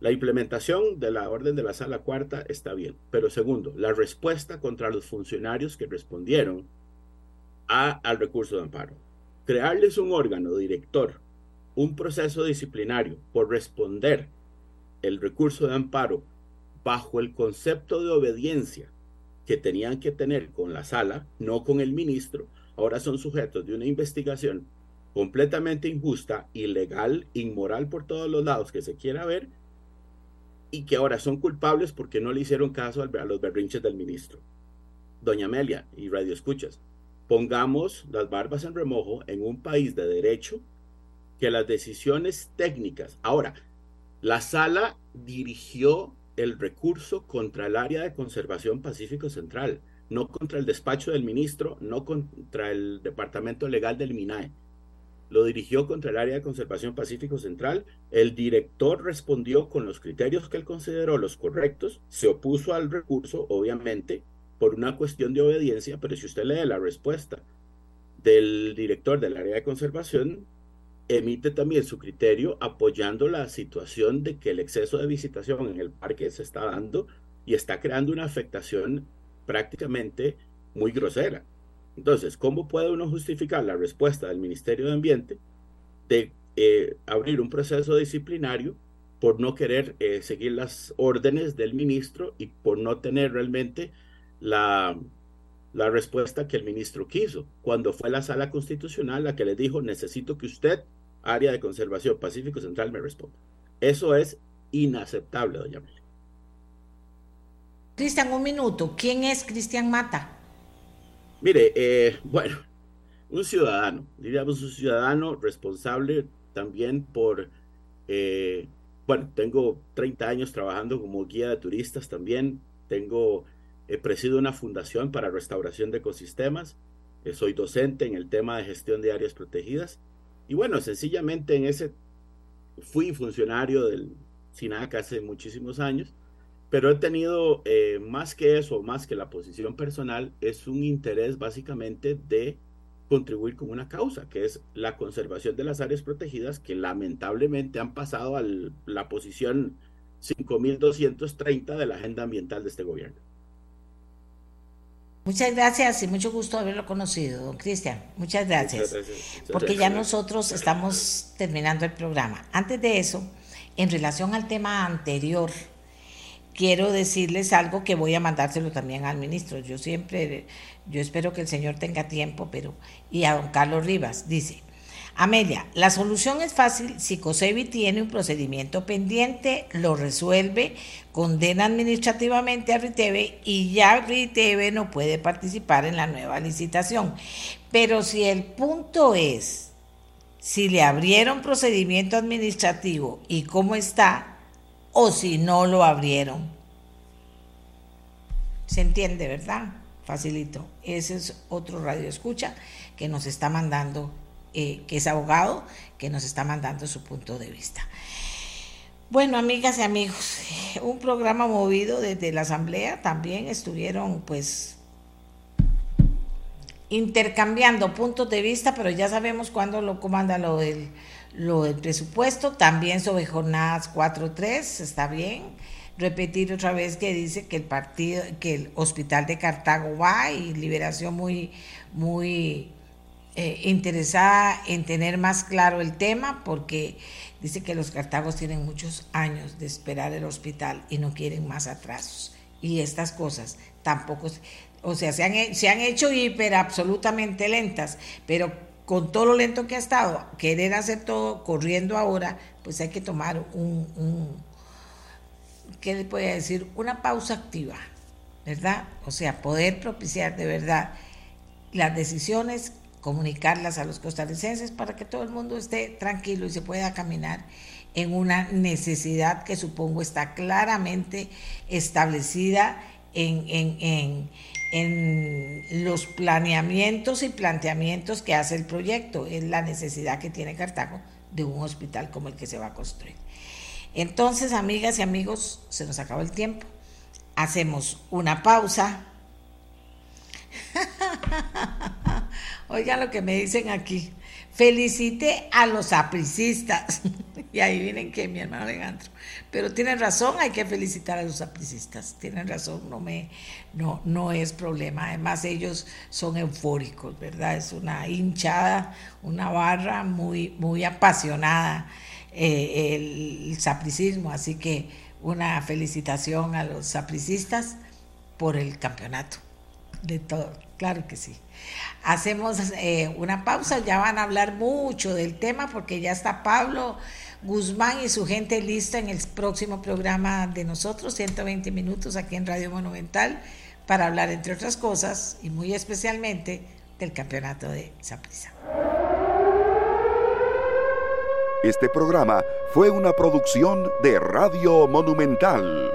la implementación de la orden de la sala cuarta está bien, pero segundo, la respuesta contra los funcionarios que respondieron a, al recurso de amparo. Crearles un órgano director, un proceso disciplinario por responder el recurso de amparo bajo el concepto de obediencia que tenían que tener con la sala, no con el ministro, ahora son sujetos de una investigación completamente injusta, ilegal, inmoral por todos los lados que se quiera ver, y que ahora son culpables porque no le hicieron caso a los berrinches del ministro. Doña Amelia y Radio Escuchas, pongamos las barbas en remojo en un país de derecho que las decisiones técnicas. Ahora, la sala dirigió el recurso contra el área de conservación Pacífico Central, no contra el despacho del ministro, no contra el departamento legal del MINAE. Lo dirigió contra el área de conservación Pacífico Central. El director respondió con los criterios que él consideró los correctos, se opuso al recurso, obviamente, por una cuestión de obediencia, pero si usted lee la respuesta del director del área de conservación, emite también su criterio apoyando la situación de que el exceso de visitación en el parque se está dando y está creando una afectación prácticamente muy grosera. Entonces, ¿cómo puede uno justificar la respuesta del Ministerio de Ambiente de eh, abrir un proceso disciplinario por no querer eh, seguir las órdenes del ministro y por no tener realmente la, la respuesta que el ministro quiso, cuando fue la sala constitucional la que le dijo, necesito que usted área de conservación Pacífico Central me responde. Eso es inaceptable, doña Amelia. Cristian, un minuto. ¿Quién es Cristian Mata? Mire, eh, bueno, un ciudadano, diríamos un ciudadano responsable también por, eh, bueno, tengo 30 años trabajando como guía de turistas también, tengo, he presido una fundación para restauración de ecosistemas, eh, soy docente en el tema de gestión de áreas protegidas y bueno, sencillamente en ese fui funcionario del SINAC hace muchísimos años, pero he tenido eh, más que eso, más que la posición personal, es un interés básicamente de contribuir con una causa, que es la conservación de las áreas protegidas, que lamentablemente han pasado a la posición 5230 de la agenda ambiental de este gobierno. Muchas gracias y mucho gusto haberlo conocido, don Cristian. Muchas gracias. porque ya nosotros estamos terminando el programa. Antes de eso, en relación al tema anterior, quiero decirles algo que voy a mandárselo también al ministro. Yo siempre, yo espero que el señor tenga tiempo, pero, y a don Carlos Rivas, dice, Amelia, la solución es fácil si COSEBI tiene un procedimiento pendiente, lo resuelve, condena administrativamente a RITEVE y ya RITEVE no puede participar en la nueva licitación. Pero si el punto es si le abrieron procedimiento administrativo y cómo está, o si no lo abrieron. ¿Se entiende, verdad? Facilito. Ese es otro radio escucha que nos está mandando eh, que es abogado, que nos está mandando su punto de vista. Bueno, amigas y amigos, un programa movido desde la Asamblea, también estuvieron pues intercambiando puntos de vista, pero ya sabemos cuándo lo comanda lo del, lo presupuesto, también sobre jornadas 4-3, está bien. Repetir otra vez que dice que el partido, que el hospital de Cartago va y liberación muy, muy eh, interesada en tener más claro el tema porque dice que los cartagos tienen muchos años de esperar el hospital y no quieren más atrasos. Y estas cosas tampoco, o sea, se han, se han hecho hiper absolutamente lentas, pero con todo lo lento que ha estado, querer hacer todo corriendo ahora, pues hay que tomar un, un ¿qué le puedo decir? Una pausa activa, ¿verdad? O sea, poder propiciar de verdad las decisiones comunicarlas a los costarricenses para que todo el mundo esté tranquilo y se pueda caminar en una necesidad que supongo está claramente establecida en, en los planeamientos y planteamientos que hace el proyecto, es la necesidad que tiene Cartago de un hospital como el que se va a construir. Entonces, amigas y amigos, se nos acabó el tiempo. Hacemos una pausa. Oigan lo que me dicen aquí. Felicite a los apricistas. y ahí vienen que mi hermano Alejandro. Pero tienen razón, hay que felicitar a los apricistas. Tienen razón, no, me, no, no es problema. Además, ellos son eufóricos, ¿verdad? Es una hinchada, una barra muy, muy apasionada, eh, el, sapricismo. Así que una felicitación a los sapricistas por el campeonato. De todo, claro que sí. Hacemos eh, una pausa, ya van a hablar mucho del tema porque ya está Pablo Guzmán y su gente lista en el próximo programa de nosotros, 120 minutos aquí en Radio Monumental, para hablar, entre otras cosas, y muy especialmente, del campeonato de Saprissa. Este programa fue una producción de Radio Monumental.